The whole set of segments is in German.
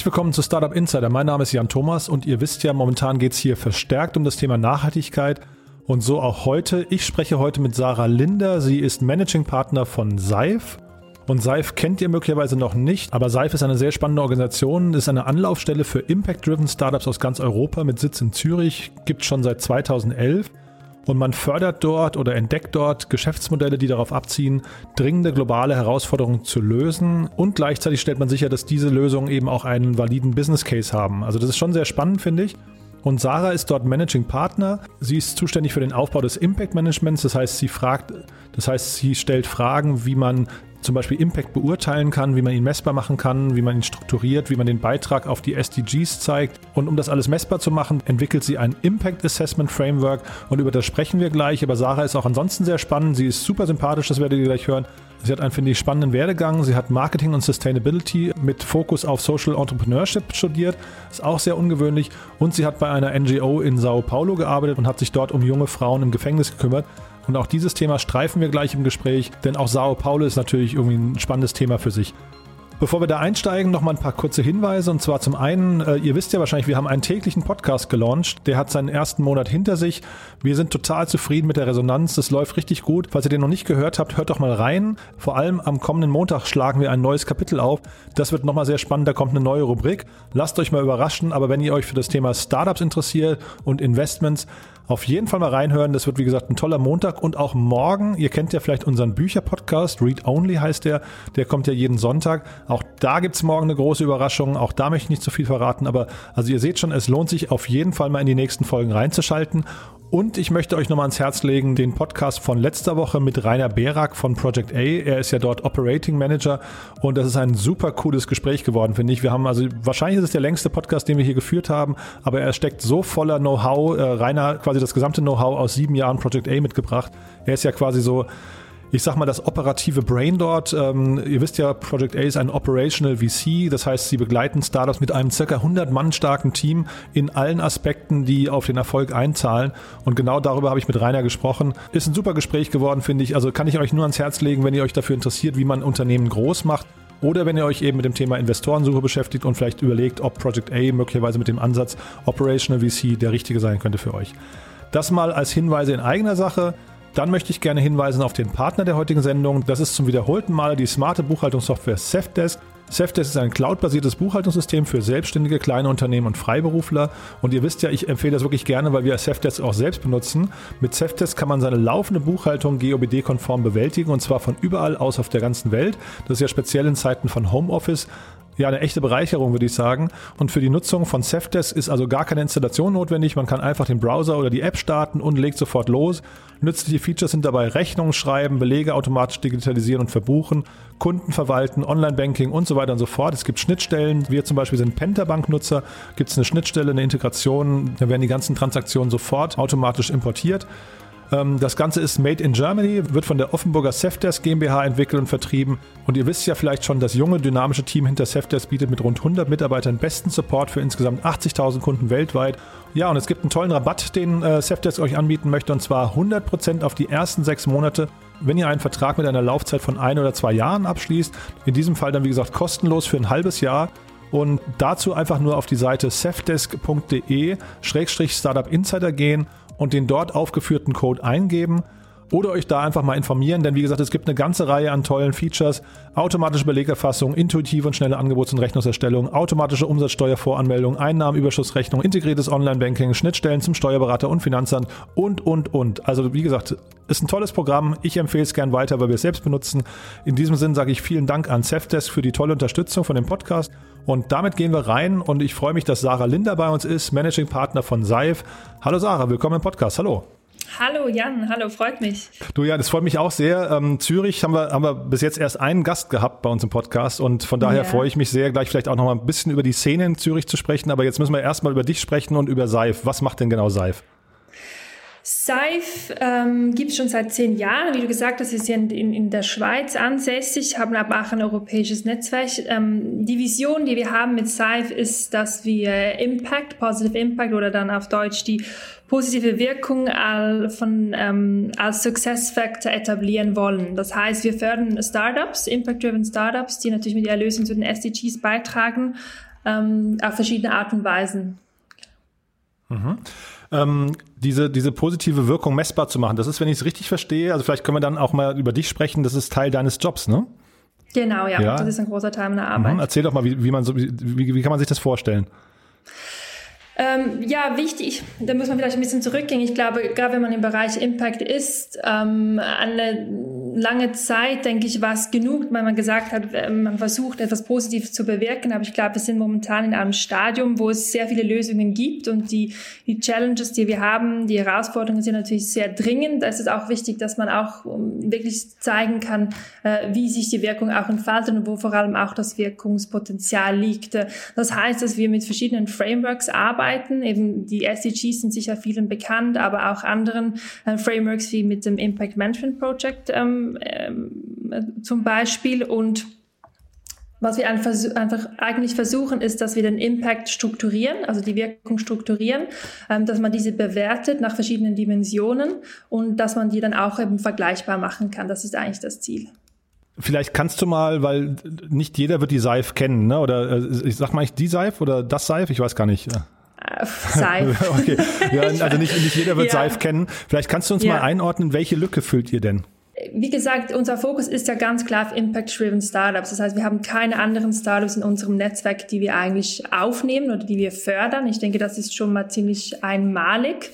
Herzlich willkommen zu Startup Insider. Mein Name ist Jan Thomas und ihr wisst ja, momentan geht es hier verstärkt um das Thema Nachhaltigkeit und so auch heute. Ich spreche heute mit Sarah Linder. Sie ist Managing Partner von Seif. Und Seif kennt ihr möglicherweise noch nicht, aber Seif ist eine sehr spannende Organisation, ist eine Anlaufstelle für Impact-Driven Startups aus ganz Europa mit Sitz in Zürich, gibt schon seit 2011 und man fördert dort oder entdeckt dort Geschäftsmodelle, die darauf abziehen, dringende globale Herausforderungen zu lösen und gleichzeitig stellt man sicher, dass diese Lösungen eben auch einen validen Business Case haben. Also das ist schon sehr spannend, finde ich. Und Sarah ist dort Managing Partner. Sie ist zuständig für den Aufbau des Impact Managements. Das heißt, sie fragt, das heißt, sie stellt Fragen, wie man zum Beispiel Impact beurteilen kann, wie man ihn messbar machen kann, wie man ihn strukturiert, wie man den Beitrag auf die SDGs zeigt. Und um das alles messbar zu machen, entwickelt sie ein Impact Assessment Framework und über das sprechen wir gleich. Aber Sarah ist auch ansonsten sehr spannend. Sie ist super sympathisch, das werdet ihr gleich hören. Sie hat einen, finde ich, spannenden Werdegang. Sie hat Marketing und Sustainability mit Fokus auf Social Entrepreneurship studiert. Ist auch sehr ungewöhnlich. Und sie hat bei einer NGO in Sao Paulo gearbeitet und hat sich dort um junge Frauen im Gefängnis gekümmert. Und auch dieses Thema streifen wir gleich im Gespräch, denn auch Sao Paulo ist natürlich irgendwie ein spannendes Thema für sich. Bevor wir da einsteigen, noch mal ein paar kurze Hinweise. Und zwar zum einen, äh, ihr wisst ja wahrscheinlich, wir haben einen täglichen Podcast gelauncht. Der hat seinen ersten Monat hinter sich. Wir sind total zufrieden mit der Resonanz. Das läuft richtig gut. Falls ihr den noch nicht gehört habt, hört doch mal rein. Vor allem am kommenden Montag schlagen wir ein neues Kapitel auf. Das wird nochmal sehr spannend. Da kommt eine neue Rubrik. Lasst euch mal überraschen. Aber wenn ihr euch für das Thema Startups interessiert und Investments, auf jeden Fall mal reinhören. Das wird, wie gesagt, ein toller Montag und auch morgen. Ihr kennt ja vielleicht unseren Bücher-Podcast. Read Only heißt der. Der kommt ja jeden Sonntag. Auch da gibt es morgen eine große Überraschung. Auch da möchte ich nicht zu viel verraten. Aber also ihr seht schon, es lohnt sich auf jeden Fall mal in die nächsten Folgen reinzuschalten. Und ich möchte euch nochmal ans Herz legen, den Podcast von letzter Woche mit Rainer Berak von Project A. Er ist ja dort Operating Manager und das ist ein super cooles Gespräch geworden, finde ich. Wir haben also, wahrscheinlich ist es der längste Podcast, den wir hier geführt haben, aber er steckt so voller Know-how. Äh, Rainer quasi das gesamte Know-how aus sieben Jahren Project A mitgebracht. Er ist ja quasi so ich sag mal, das operative Brain dort. Ähm, ihr wisst ja, Project A ist ein Operational VC, das heißt, sie begleiten Startups mit einem circa 100 Mann starken Team in allen Aspekten, die auf den Erfolg einzahlen. Und genau darüber habe ich mit Rainer gesprochen. Ist ein super Gespräch geworden, finde ich. Also kann ich euch nur ans Herz legen, wenn ihr euch dafür interessiert, wie man Unternehmen groß macht. Oder wenn ihr euch eben mit dem Thema Investorensuche beschäftigt und vielleicht überlegt, ob Project A möglicherweise mit dem Ansatz Operational VC der richtige sein könnte für euch. Das mal als Hinweise in eigener Sache. Dann möchte ich gerne hinweisen auf den Partner der heutigen Sendung. Das ist zum wiederholten Mal die smarte Buchhaltungssoftware Safdesk. Safdesk ist ein cloudbasiertes Buchhaltungssystem für selbstständige kleine Unternehmen und Freiberufler. Und ihr wisst ja, ich empfehle das wirklich gerne, weil wir Safdesk auch selbst benutzen. Mit Safdesk kann man seine laufende Buchhaltung GOBD-konform bewältigen und zwar von überall aus auf der ganzen Welt. Das ist ja speziell in Zeiten von Homeoffice ja, eine echte Bereicherung, würde ich sagen. Und für die Nutzung von Safdesk ist also gar keine Installation notwendig. Man kann einfach den Browser oder die App starten und legt sofort los. Nützliche Features sind dabei Rechnungen schreiben, Belege automatisch digitalisieren und verbuchen, Kunden verwalten, Online-Banking und so weiter und so fort. Es gibt Schnittstellen. Wir zum Beispiel sind Pentabank-Nutzer. Gibt es eine Schnittstelle, eine Integration, da werden die ganzen Transaktionen sofort automatisch importiert. Ähm, das Ganze ist Made in Germany, wird von der Offenburger Safdesk GmbH entwickelt und vertrieben. Und ihr wisst ja vielleicht schon, das junge, dynamische Team hinter Safdesk bietet mit rund 100 Mitarbeitern besten Support für insgesamt 80.000 Kunden weltweit. Ja, und es gibt einen tollen Rabatt, den äh, Safdesk euch anbieten möchte, und zwar 100% auf die ersten sechs Monate wenn ihr einen Vertrag mit einer Laufzeit von ein oder zwei Jahren abschließt. In diesem Fall dann, wie gesagt, kostenlos für ein halbes Jahr. Und dazu einfach nur auf die Seite safdesk.de-startup insider gehen und den dort aufgeführten Code eingeben oder euch da einfach mal informieren, denn wie gesagt, es gibt eine ganze Reihe an tollen Features. Automatische Belegerfassung, intuitive und schnelle Angebots- und Rechnungserstellung, automatische Umsatzsteuervoranmeldung, Einnahmenüberschussrechnung, integriertes Online-Banking, Schnittstellen zum Steuerberater und Finanzamt und, und, und. Also wie gesagt, ist ein tolles Programm. Ich empfehle es gern weiter, weil wir es selbst benutzen. In diesem Sinn sage ich vielen Dank an Safdesk für die tolle Unterstützung von dem Podcast. Und damit gehen wir rein und ich freue mich, dass Sarah Linder bei uns ist, Managing Partner von Seif. Hallo Sarah, willkommen im Podcast. Hallo. Hallo Jan, hallo, freut mich. Du ja, das freut mich auch sehr. Ähm, Zürich haben wir, haben wir bis jetzt erst einen Gast gehabt bei uns im Podcast und von daher ja. freue ich mich sehr, gleich vielleicht auch noch mal ein bisschen über die Szene in Zürich zu sprechen. Aber jetzt müssen wir erstmal über dich sprechen und über Seif. Was macht denn genau Seif? Seif ähm, gibt es schon seit zehn Jahren. Wie du gesagt hast, wir sind in, in der Schweiz ansässig, haben aber auch ein europäisches Netzwerk. Ähm, die Vision, die wir haben mit Seif, ist, dass wir Impact, Positive Impact oder dann auf Deutsch die positive Wirkung von, ähm, als Success Factor etablieren wollen. Das heißt, wir fördern Startups, Impact-Driven Startups, die natürlich mit der Erlösung zu den SDGs beitragen, ähm, auf verschiedene Art und Weisen. Mhm. Ähm, diese, diese positive Wirkung messbar zu machen, das ist, wenn ich es richtig verstehe, also vielleicht können wir dann auch mal über dich sprechen, das ist Teil deines Jobs, ne? Genau, ja, ja. das ist ein großer Teil meiner Arbeit. Mhm. Erzähl doch mal, wie, wie, man so, wie, wie kann man sich das vorstellen? Ähm, ja, wichtig, da muss man vielleicht ein bisschen zurückgehen. Ich glaube, gerade wenn man im Bereich Impact ist, ähm, eine lange Zeit, denke ich, war es genug, weil man gesagt hat, äh, man versucht, etwas Positives zu bewirken. Aber ich glaube, wir sind momentan in einem Stadium, wo es sehr viele Lösungen gibt und die, die Challenges, die wir haben, die Herausforderungen sind natürlich sehr dringend. Da ist es auch wichtig, dass man auch wirklich zeigen kann, äh, wie sich die Wirkung auch entfaltet und wo vor allem auch das Wirkungspotenzial liegt. Das heißt, dass wir mit verschiedenen Frameworks arbeiten. Eben die SDGs sind sicher vielen bekannt, aber auch anderen äh, Frameworks wie mit dem Impact Management Project ähm, ähm, zum Beispiel. Und was wir einfach eigentlich versuchen, ist, dass wir den Impact strukturieren, also die Wirkung strukturieren, ähm, dass man diese bewertet nach verschiedenen Dimensionen und dass man die dann auch eben vergleichbar machen kann. Das ist eigentlich das Ziel. Vielleicht kannst du mal, weil nicht jeder wird die Seif kennen, ne? oder äh, ich sag mal ich die Seif oder das Seif, ich weiß gar nicht. Äh, Seif. okay. Ja, also nicht, nicht jeder wird ja. Seif kennen. Vielleicht kannst du uns ja. mal einordnen, welche Lücke füllt ihr denn? Wie gesagt, unser Fokus ist ja ganz klar auf Impact-Driven Startups. Das heißt, wir haben keine anderen Startups in unserem Netzwerk, die wir eigentlich aufnehmen oder die wir fördern. Ich denke, das ist schon mal ziemlich einmalig.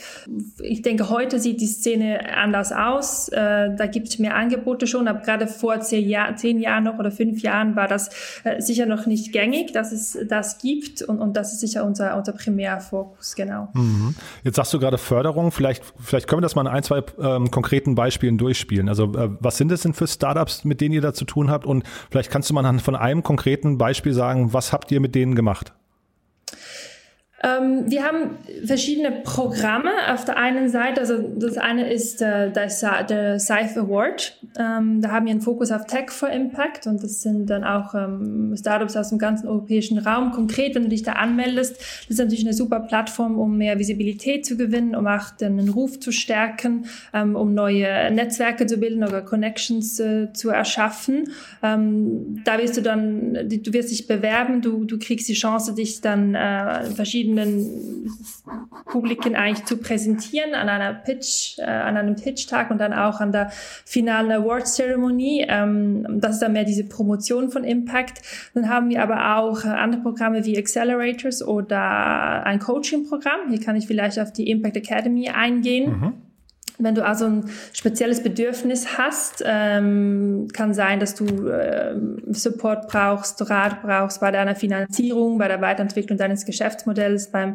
Ich denke, heute sieht die Szene anders aus. Äh, da gibt es mehr Angebote schon, aber gerade vor zehn, Jahr, zehn Jahren noch oder fünf Jahren war das äh, sicher noch nicht gängig, dass es das gibt und, und das ist sicher unser, unser Primärfokus, genau. Mhm. Jetzt sagst du gerade Förderung. Vielleicht, vielleicht können wir das mal in ein, zwei ähm, konkreten Beispielen durchspielen. Also was sind es denn für Startups, mit denen ihr da zu tun habt? Und vielleicht kannst du mal von einem konkreten Beispiel sagen, was habt ihr mit denen gemacht? Ähm, wir haben verschiedene Programme. Auf der einen Seite, also das eine ist äh, der, der SIFE Award. Ähm, da haben wir einen Fokus auf Tech for Impact und das sind dann auch ähm, Startups aus dem ganzen europäischen Raum. Konkret, wenn du dich da anmeldest, das ist natürlich eine super Plattform, um mehr Visibilität zu gewinnen, um auch den Ruf zu stärken, ähm, um neue Netzwerke zu bilden oder Connections äh, zu erschaffen. Ähm, da wirst du dann, du wirst dich bewerben, du, du kriegst die Chance, dich dann äh, verschiedene verschiedenen Publiken eigentlich zu präsentieren an einer Pitch, äh, an einem Pitch-Tag und dann auch an der finalen Awards-Zeremonie. Ähm, das ist dann mehr diese Promotion von Impact. Dann haben wir aber auch äh, andere Programme wie Accelerators oder ein Coaching-Programm. Hier kann ich vielleicht auf die Impact Academy eingehen. Mhm. Wenn du also ein spezielles Bedürfnis hast, ähm, kann sein, dass du äh, Support brauchst, Rat brauchst bei deiner Finanzierung, bei der Weiterentwicklung deines Geschäftsmodells, beim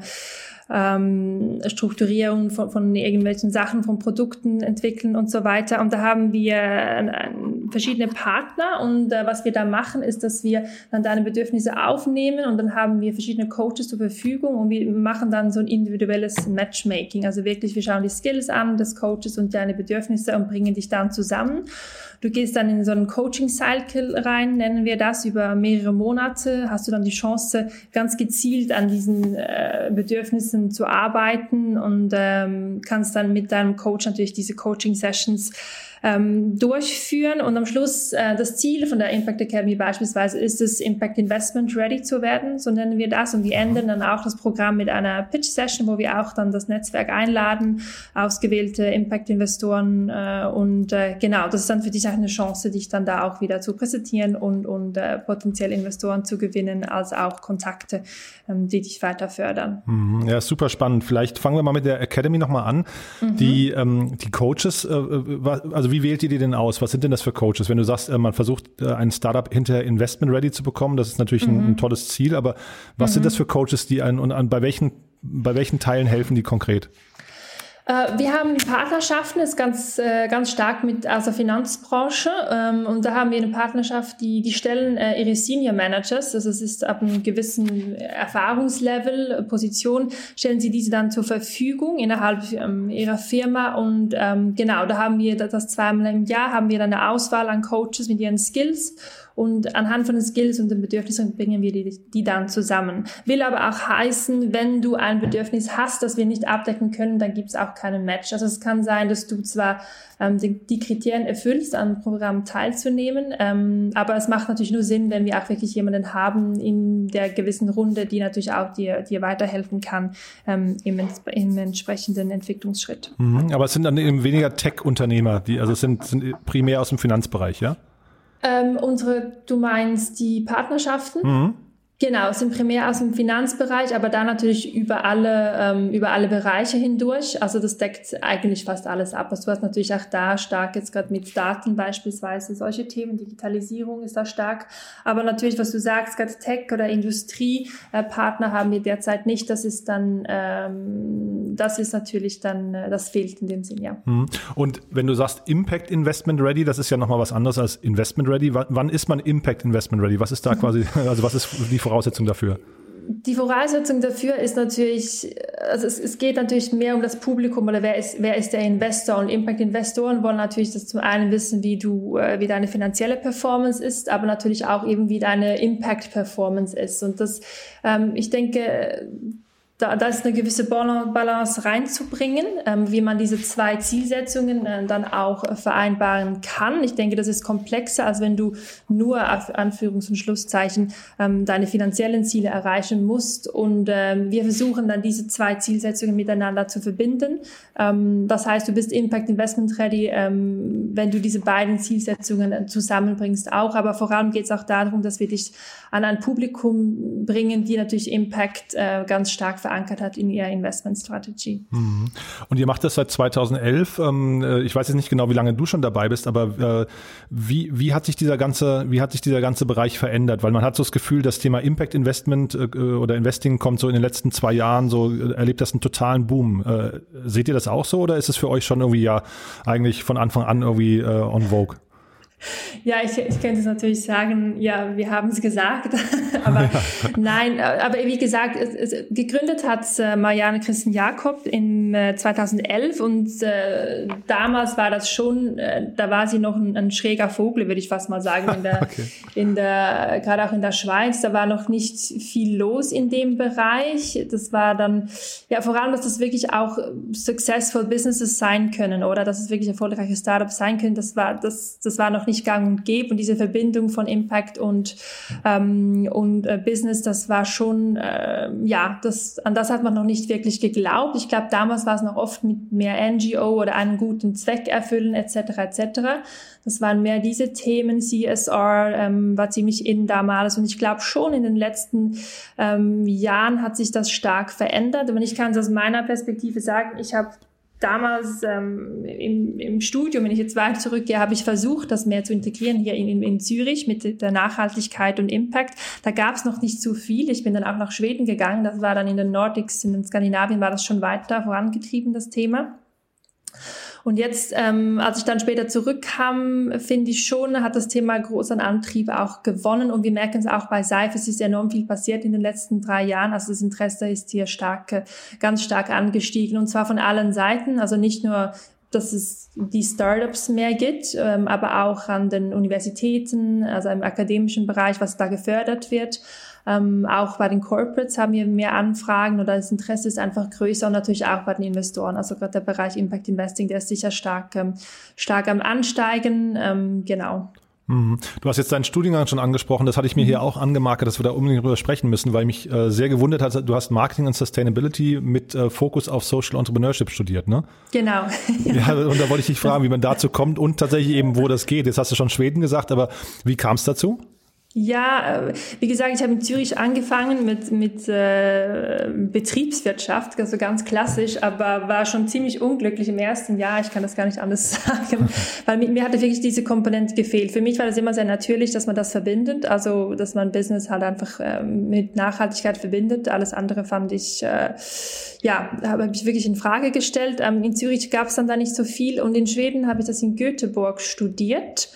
ähm, Strukturierung von, von irgendwelchen Sachen, von Produkten entwickeln und so weiter. Und da haben wir äh, verschiedene Partner und äh, was wir da machen, ist, dass wir dann deine Bedürfnisse aufnehmen und dann haben wir verschiedene Coaches zur Verfügung und wir machen dann so ein individuelles Matchmaking. Also wirklich, wir schauen die Skills an des Coaches und deine Bedürfnisse und bringen dich dann zusammen. Du gehst dann in so einen Coaching-Cycle rein, nennen wir das, über mehrere Monate. Hast du dann die Chance, ganz gezielt an diesen äh, Bedürfnissen zu arbeiten und ähm, kannst dann mit deinem Coach natürlich diese Coaching-Sessions ähm, durchführen. Und am Schluss, äh, das Ziel von der Impact Academy beispielsweise ist es, Impact Investment Ready zu werden, so nennen wir das. Und wir enden dann auch das Programm mit einer Pitch Session, wo wir auch dann das Netzwerk einladen, ausgewählte Impact-Investoren. Äh, und äh, genau, das ist dann für dich auch eine Chance, dich dann da auch wieder zu präsentieren und, und äh, potenziell Investoren zu gewinnen, als auch Kontakte, ähm, die dich weiter fördern. Mhm. Ja, super spannend. Vielleicht fangen wir mal mit der Academy nochmal an. Mhm. Die, ähm, die Coaches, äh, also wie wählt ihr die denn aus? Was sind denn das für Coaches? Wenn du sagst, äh, man versucht, äh, ein Startup hinterher Investment ready zu bekommen, das ist natürlich mhm. ein, ein, tolles Ziel, aber was mhm. sind das für Coaches, die einen und an, bei welchen, bei welchen Teilen helfen die konkret? Äh, wir haben Partnerschaften, ist ganz, äh, ganz stark mit der Finanzbranche. Ähm, und da haben wir eine Partnerschaft, die, die stellen äh, ihre Senior Managers, also es ist ab einem gewissen Erfahrungslevel, Position, stellen sie diese dann zur Verfügung innerhalb ähm, ihrer Firma. Und ähm, genau, da haben wir das zweimal im Jahr, haben wir dann eine Auswahl an Coaches mit ihren Skills und anhand von den Skills und den Bedürfnissen bringen wir die, die dann zusammen. Will aber auch heißen, wenn du ein Bedürfnis hast, das wir nicht abdecken können, dann gibt es auch keinen Match. Also es kann sein, dass du zwar ähm, die, die, Kriterien erfüllst, an Programm teilzunehmen, ähm, aber es macht natürlich nur Sinn, wenn wir auch wirklich jemanden haben in der gewissen Runde, die natürlich auch dir, dir weiterhelfen kann ähm, im, im entsprechenden Entwicklungsschritt. Mhm, aber es sind dann eben weniger Tech-Unternehmer, die also es sind, sind primär aus dem Finanzbereich, ja? Ähm, unsere, du meinst die Partnerschaften? Mhm. Genau, sind primär aus dem Finanzbereich, aber da natürlich über alle, ähm, über alle Bereiche hindurch. Also das deckt eigentlich fast alles ab. Also du hast natürlich auch da stark jetzt gerade mit Daten beispielsweise solche Themen, Digitalisierung ist da stark. Aber natürlich, was du sagst, gerade Tech oder Industriepartner äh, haben wir derzeit nicht. Das ist dann, ähm, das ist natürlich dann, äh, das fehlt in dem Sinn, ja. Mhm. Und wenn du sagst Impact Investment Ready, das ist ja nochmal was anderes als Investment Ready. W wann ist man Impact Investment Ready? Was ist da quasi, also was ist die Voraussetzung dafür? Die Voraussetzung dafür ist natürlich, also es, es, geht natürlich mehr um das Publikum oder wer ist, wer ist der Investor und Impact-Investoren wollen natürlich das zum einen wissen, wie du, äh, wie deine finanzielle Performance ist, aber natürlich auch eben, wie deine Impact-Performance ist. Und das, ähm, ich denke, da, da ist eine gewisse Balance reinzubringen, ähm, wie man diese zwei Zielsetzungen äh, dann auch äh, vereinbaren kann. Ich denke, das ist komplexer, als wenn du nur auf Anführungs- und Schlusszeichen ähm, deine finanziellen Ziele erreichen musst. Und ähm, wir versuchen dann diese zwei Zielsetzungen miteinander zu verbinden. Ähm, das heißt, du bist Impact Investment Ready, ähm, wenn du diese beiden Zielsetzungen äh, zusammenbringst auch. Aber vor allem geht es auch darum, dass wir dich an ein Publikum bringen, die natürlich Impact äh, ganz stark verändern verankert hat in ihrer Investment-Strategy. Mhm. Und ihr macht das seit 2011. Ähm, äh, ich weiß jetzt nicht genau, wie lange du schon dabei bist, aber äh, wie, wie hat sich dieser ganze, wie hat sich dieser ganze Bereich verändert? Weil man hat so das Gefühl, das Thema Impact Investment äh, oder Investing kommt so in den letzten zwei Jahren so, erlebt das einen totalen Boom. Seht ihr das auch so oder ist es für euch schon irgendwie ja eigentlich von Anfang an irgendwie on vogue? Ja, ich, ich könnte es natürlich sagen, ja, wir haben es gesagt, aber nein, aber wie gesagt, es, es, gegründet hat äh, Marianne Christen Jakob in äh, 2011 und äh, damals war das schon, äh, da war sie noch ein, ein, schräger Vogel, würde ich fast mal sagen, in der, okay. in der, gerade auch in der Schweiz, da war noch nicht viel los in dem Bereich. Das war dann, ja, vor allem, dass das wirklich auch successful Businesses sein können oder dass es wirklich erfolgreiche Startups sein können, das war, das, das war noch nicht nicht gang und gäbe. Und diese Verbindung von Impact und, ähm, und äh, Business, das war schon, äh, ja, das, an das hat man noch nicht wirklich geglaubt. Ich glaube, damals war es noch oft mit mehr NGO oder einen guten Zweck erfüllen etc. etc. Das waren mehr diese Themen. CSR ähm, war ziemlich in damals. Und ich glaube schon in den letzten ähm, Jahren hat sich das stark verändert. Und ich kann es aus meiner Perspektive sagen, ich habe damals ähm, im, im Studium, wenn ich jetzt weit zurückgehe, habe ich versucht, das mehr zu integrieren hier in, in, in Zürich mit der Nachhaltigkeit und Impact. Da gab es noch nicht so viel. Ich bin dann auch nach Schweden gegangen. Das war dann in den Nordics, in den Skandinavien war das schon weiter vorangetrieben, das Thema. Und jetzt, ähm, als ich dann später zurückkam, finde ich schon, hat das Thema großen Antrieb auch gewonnen. Und wir merken es auch bei Seif, es ist enorm viel passiert in den letzten drei Jahren. Also das Interesse ist hier stark, ganz stark angestiegen. Und zwar von allen Seiten. Also nicht nur dass es die Startups mehr gibt, ähm, aber auch an den Universitäten, also im akademischen Bereich, was da gefördert wird. Ähm, auch bei den Corporates haben wir mehr Anfragen oder das Interesse ist einfach größer und natürlich auch bei den Investoren. Also gerade der Bereich Impact Investing, der ist sicher stark, ähm, stark am Ansteigen. Ähm, genau. Mhm. Du hast jetzt deinen Studiengang schon angesprochen, das hatte ich mir hier mhm. auch angemarkt, dass wir da unbedingt drüber sprechen müssen, weil mich äh, sehr gewundert hat, du hast Marketing und Sustainability mit äh, Fokus auf Social Entrepreneurship studiert, ne? Genau. ja, und da wollte ich dich fragen, wie man dazu kommt und tatsächlich eben, wo das geht. Jetzt hast du schon Schweden gesagt, aber wie kam es dazu? Ja, äh, wie gesagt, ich habe in Zürich angefangen mit, mit äh, Betriebswirtschaft, also ganz klassisch, aber war schon ziemlich unglücklich im ersten Jahr. Ich kann das gar nicht anders sagen, weil mir, hatte wirklich diese Komponente gefehlt. Für mich war das immer sehr natürlich, dass man das verbindet, also dass man Business halt einfach äh, mit Nachhaltigkeit verbindet. Alles andere fand ich, äh, ja, habe ich wirklich in Frage gestellt. Ähm, in Zürich gab es dann da nicht so viel und in Schweden habe ich das in Göteborg studiert.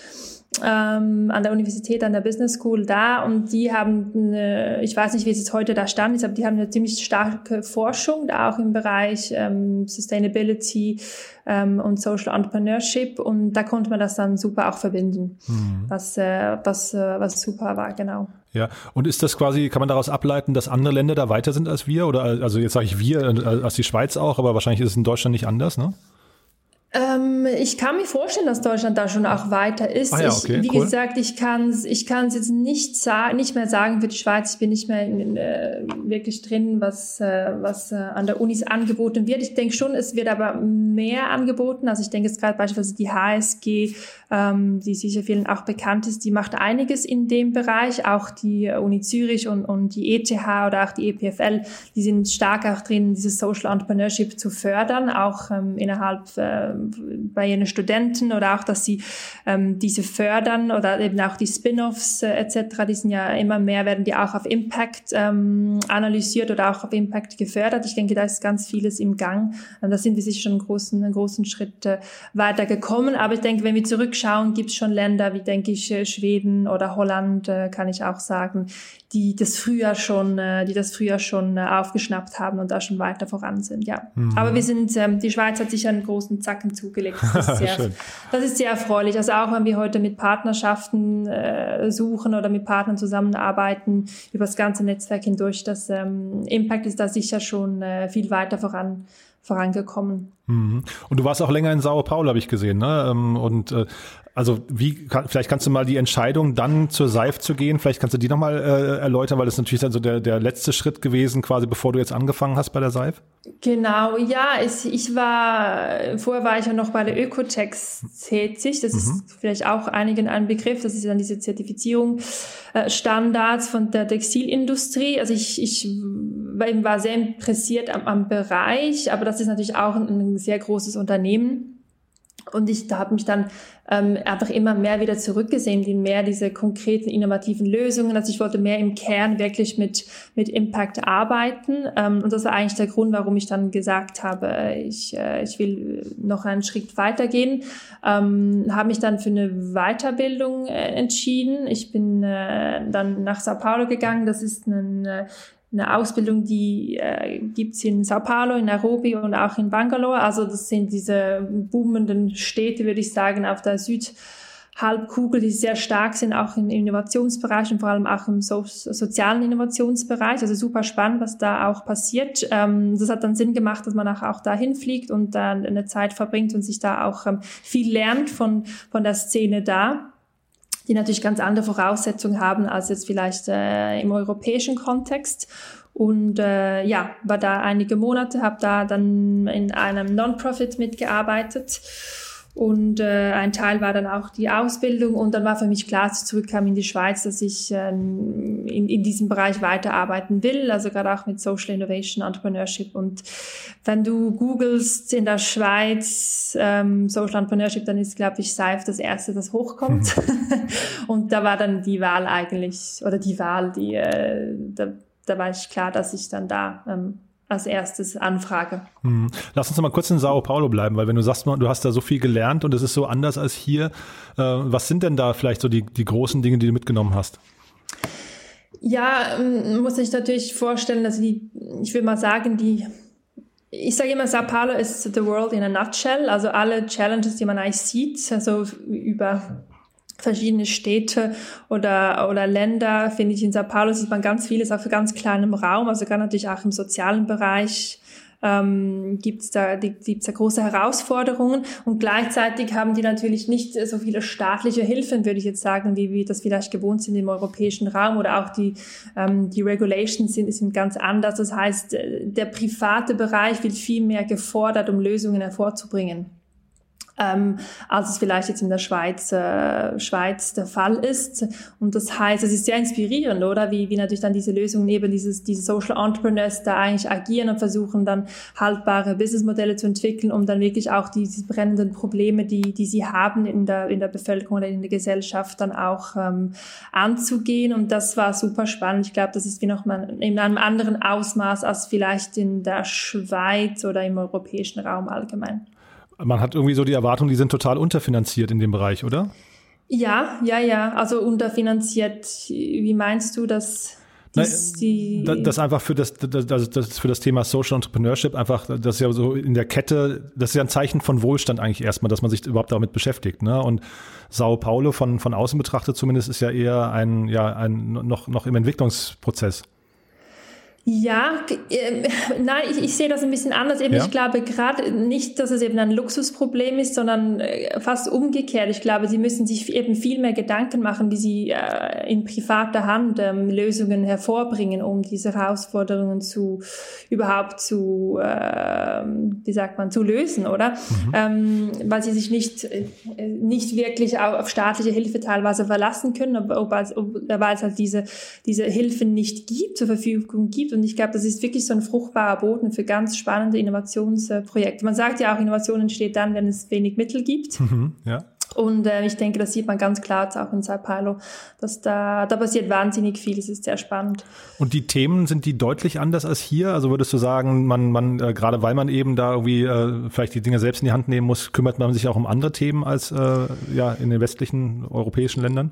Ähm, an der Universität, an der Business School da und die haben, eine, ich weiß nicht, wie es jetzt heute da stand ist, aber die haben eine ziemlich starke Forschung, da auch im Bereich ähm, Sustainability ähm, und Social Entrepreneurship und da konnte man das dann super auch verbinden, mhm. was, äh, was, äh, was super war, genau. Ja, und ist das quasi, kann man daraus ableiten, dass andere Länder da weiter sind als wir? Oder also jetzt sage ich wir, äh, als die Schweiz auch, aber wahrscheinlich ist es in Deutschland nicht anders, ne? Ähm, ich kann mir vorstellen, dass Deutschland da schon auch weiter ist. Ah ja, okay, ich, wie cool. gesagt, ich kann es ich kann's jetzt nicht, nicht mehr sagen für die Schweiz. Ich bin nicht mehr in, äh, wirklich drin, was, äh, was äh, an der Unis angeboten wird. Ich denke schon, es wird aber mehr angeboten. Also ich denke jetzt gerade beispielsweise die HSG, ähm, die sicher vielen auch bekannt ist, die macht einiges in dem Bereich. Auch die Uni Zürich und, und die ETH oder auch die EPFL, die sind stark auch drin, dieses Social Entrepreneurship zu fördern, auch ähm, innerhalb bei ihren Studenten oder auch, dass sie ähm, diese fördern oder eben auch die Spin-offs äh, etc., die sind ja immer mehr, werden die auch auf Impact ähm, analysiert oder auch auf Impact gefördert. Ich denke, da ist ganz vieles im Gang. Und da sind wir sicher schon einen großen, einen großen Schritt äh, weiter gekommen. Aber ich denke, wenn wir zurückschauen, gibt es schon Länder wie, denke ich, äh, Schweden oder Holland, äh, kann ich auch sagen, die das früher schon, äh, die das früher schon äh, aufgeschnappt haben und da schon weiter voran sind, ja. Mhm. Aber wir sind, ähm, die Schweiz hat sicher einen großen Zacken zugelegt. Das ist sehr, das ist sehr erfreulich. Also auch wenn wir heute mit Partnerschaften äh, suchen oder mit Partnern zusammenarbeiten über das ganze Netzwerk hindurch, das ähm, Impact ist da sicher schon viel weiter voran vorangekommen. Mhm. Und du warst auch länger in Sao Paulo, habe ich gesehen, ne? Ähm, und äh, also wie, vielleicht kannst du mal die Entscheidung, dann zur Seif zu gehen, vielleicht kannst du die nochmal äh, erläutern, weil das natürlich dann so der, der letzte Schritt gewesen, quasi bevor du jetzt angefangen hast bei der Seif. Genau, ja, ich, ich war, vorher war ich ja noch bei der Ökotex tätig, das mhm. ist vielleicht auch einigen ein Begriff, das ist dann diese Zertifizierung, äh, Standards von der Textilindustrie, also ich, ich war sehr interessiert am, am Bereich, aber das ist natürlich auch ein, ein sehr großes Unternehmen. Und ich da habe mich dann ähm, einfach immer mehr wieder zurückgesehen, in mehr diese konkreten, innovativen Lösungen. Also ich wollte mehr im Kern wirklich mit, mit Impact arbeiten. Ähm, und das war eigentlich der Grund, warum ich dann gesagt habe, ich, äh, ich will noch einen Schritt weitergehen. Ähm, habe mich dann für eine Weiterbildung äh, entschieden. Ich bin äh, dann nach Sao Paulo gegangen. Das ist ein äh, eine Ausbildung, die äh, gibt in Sao Paulo, in Nairobi und auch in Bangalore. Also das sind diese boomenden Städte, würde ich sagen, auf der Südhalbkugel, die sehr stark sind, auch im Innovationsbereich und vor allem auch im so sozialen Innovationsbereich. Also super spannend, was da auch passiert. Ähm, das hat dann Sinn gemacht, dass man auch, auch dahin fliegt und dann eine Zeit verbringt und sich da auch ähm, viel lernt von, von der Szene da die natürlich ganz andere Voraussetzungen haben als jetzt vielleicht äh, im europäischen Kontext. Und äh, ja, war da einige Monate, habe da dann in einem Non-Profit mitgearbeitet und äh, ein Teil war dann auch die Ausbildung und dann war für mich klar, als ich zurückkam in die Schweiz, dass ich ähm, in, in diesem Bereich weiterarbeiten will, also gerade auch mit Social Innovation, Entrepreneurship. Und wenn du googelst in der Schweiz ähm, Social Entrepreneurship, dann ist, glaube ich, Seif das Erste, das hochkommt. und da war dann die Wahl eigentlich, oder die Wahl, die, äh, da, da war ich klar, dass ich dann da ähm, als erstes anfrage. Hm. Lass uns noch mal kurz in Sao Paulo bleiben, weil wenn du sagst, du hast da so viel gelernt und es ist so anders als hier, äh, was sind denn da vielleicht so die, die großen Dinge, die du mitgenommen hast? Ja, ähm, muss ich natürlich vorstellen, also die, ich will mal sagen, die, ich sage immer, Sao Paulo ist the world in a nutshell, also alle Challenges, die man eigentlich sieht, also über verschiedene Städte oder, oder Länder, finde ich, in Sao Paulo sieht man ganz vieles auf ganz kleinem Raum, also gerade natürlich auch im sozialen Bereich ähm, gibt es da, gibt's da große Herausforderungen und gleichzeitig haben die natürlich nicht so viele staatliche Hilfen, würde ich jetzt sagen, wie wir das vielleicht gewohnt sind im europäischen Raum oder auch die, ähm, die Regulations sind, sind ganz anders. Das heißt, äh, der private Bereich wird viel mehr gefordert, um Lösungen hervorzubringen ähm, als es vielleicht jetzt in der Schweiz, äh, Schweiz der Fall ist. Und das heißt, es ist sehr inspirierend, oder? Wie, wie natürlich dann diese Lösungen eben dieses, diese Social Entrepreneurs da eigentlich agieren und versuchen dann haltbare Businessmodelle zu entwickeln, um dann wirklich auch diese brennenden Probleme, die, die sie haben in der, in der Bevölkerung oder in der Gesellschaft dann auch ähm, anzugehen. Und das war super spannend. Ich glaube, das ist wie noch mal in einem anderen Ausmaß als vielleicht in der Schweiz oder im europäischen Raum allgemein man hat irgendwie so die Erwartung, die sind total unterfinanziert in dem Bereich, oder? Ja, ja, ja. Also unterfinanziert. Wie meinst du das? Nein, das einfach für das, das, das, für das Thema Social Entrepreneurship einfach, das ist ja so in der Kette, das ist ja ein Zeichen von Wohlstand eigentlich erstmal, dass man sich überhaupt damit beschäftigt. Ne? Und Sao Paulo von, von außen betrachtet zumindest ist ja eher ein, ja, ein noch, noch im Entwicklungsprozess. Ja, äh, nein, ich, ich sehe das ein bisschen anders. Eben, ja. ich glaube gerade nicht, dass es eben ein Luxusproblem ist, sondern äh, fast umgekehrt. Ich glaube, sie müssen sich eben viel mehr Gedanken machen, wie sie äh, in privater Hand ähm, Lösungen hervorbringen, um diese Herausforderungen zu überhaupt zu, äh, wie sagt man, zu lösen, oder? Mhm. Ähm, weil sie sich nicht äh, nicht wirklich auf, auf staatliche Hilfe teilweise verlassen können, ob, ob, ob, weil es halt diese diese Hilfen nicht gibt, zur Verfügung gibt und ich glaube, das ist wirklich so ein fruchtbarer Boden für ganz spannende Innovationsprojekte. Man sagt ja auch, Innovation entsteht dann, wenn es wenig Mittel gibt. Mhm, ja. Und äh, ich denke, das sieht man ganz klar auch in Sao Paulo, dass da, da passiert wahnsinnig viel. Es ist sehr spannend. Und die Themen, sind die deutlich anders als hier? Also würdest du sagen, man, man äh, gerade weil man eben da irgendwie äh, vielleicht die Dinge selbst in die Hand nehmen muss, kümmert man sich auch um andere Themen als äh, ja, in den westlichen europäischen Ländern?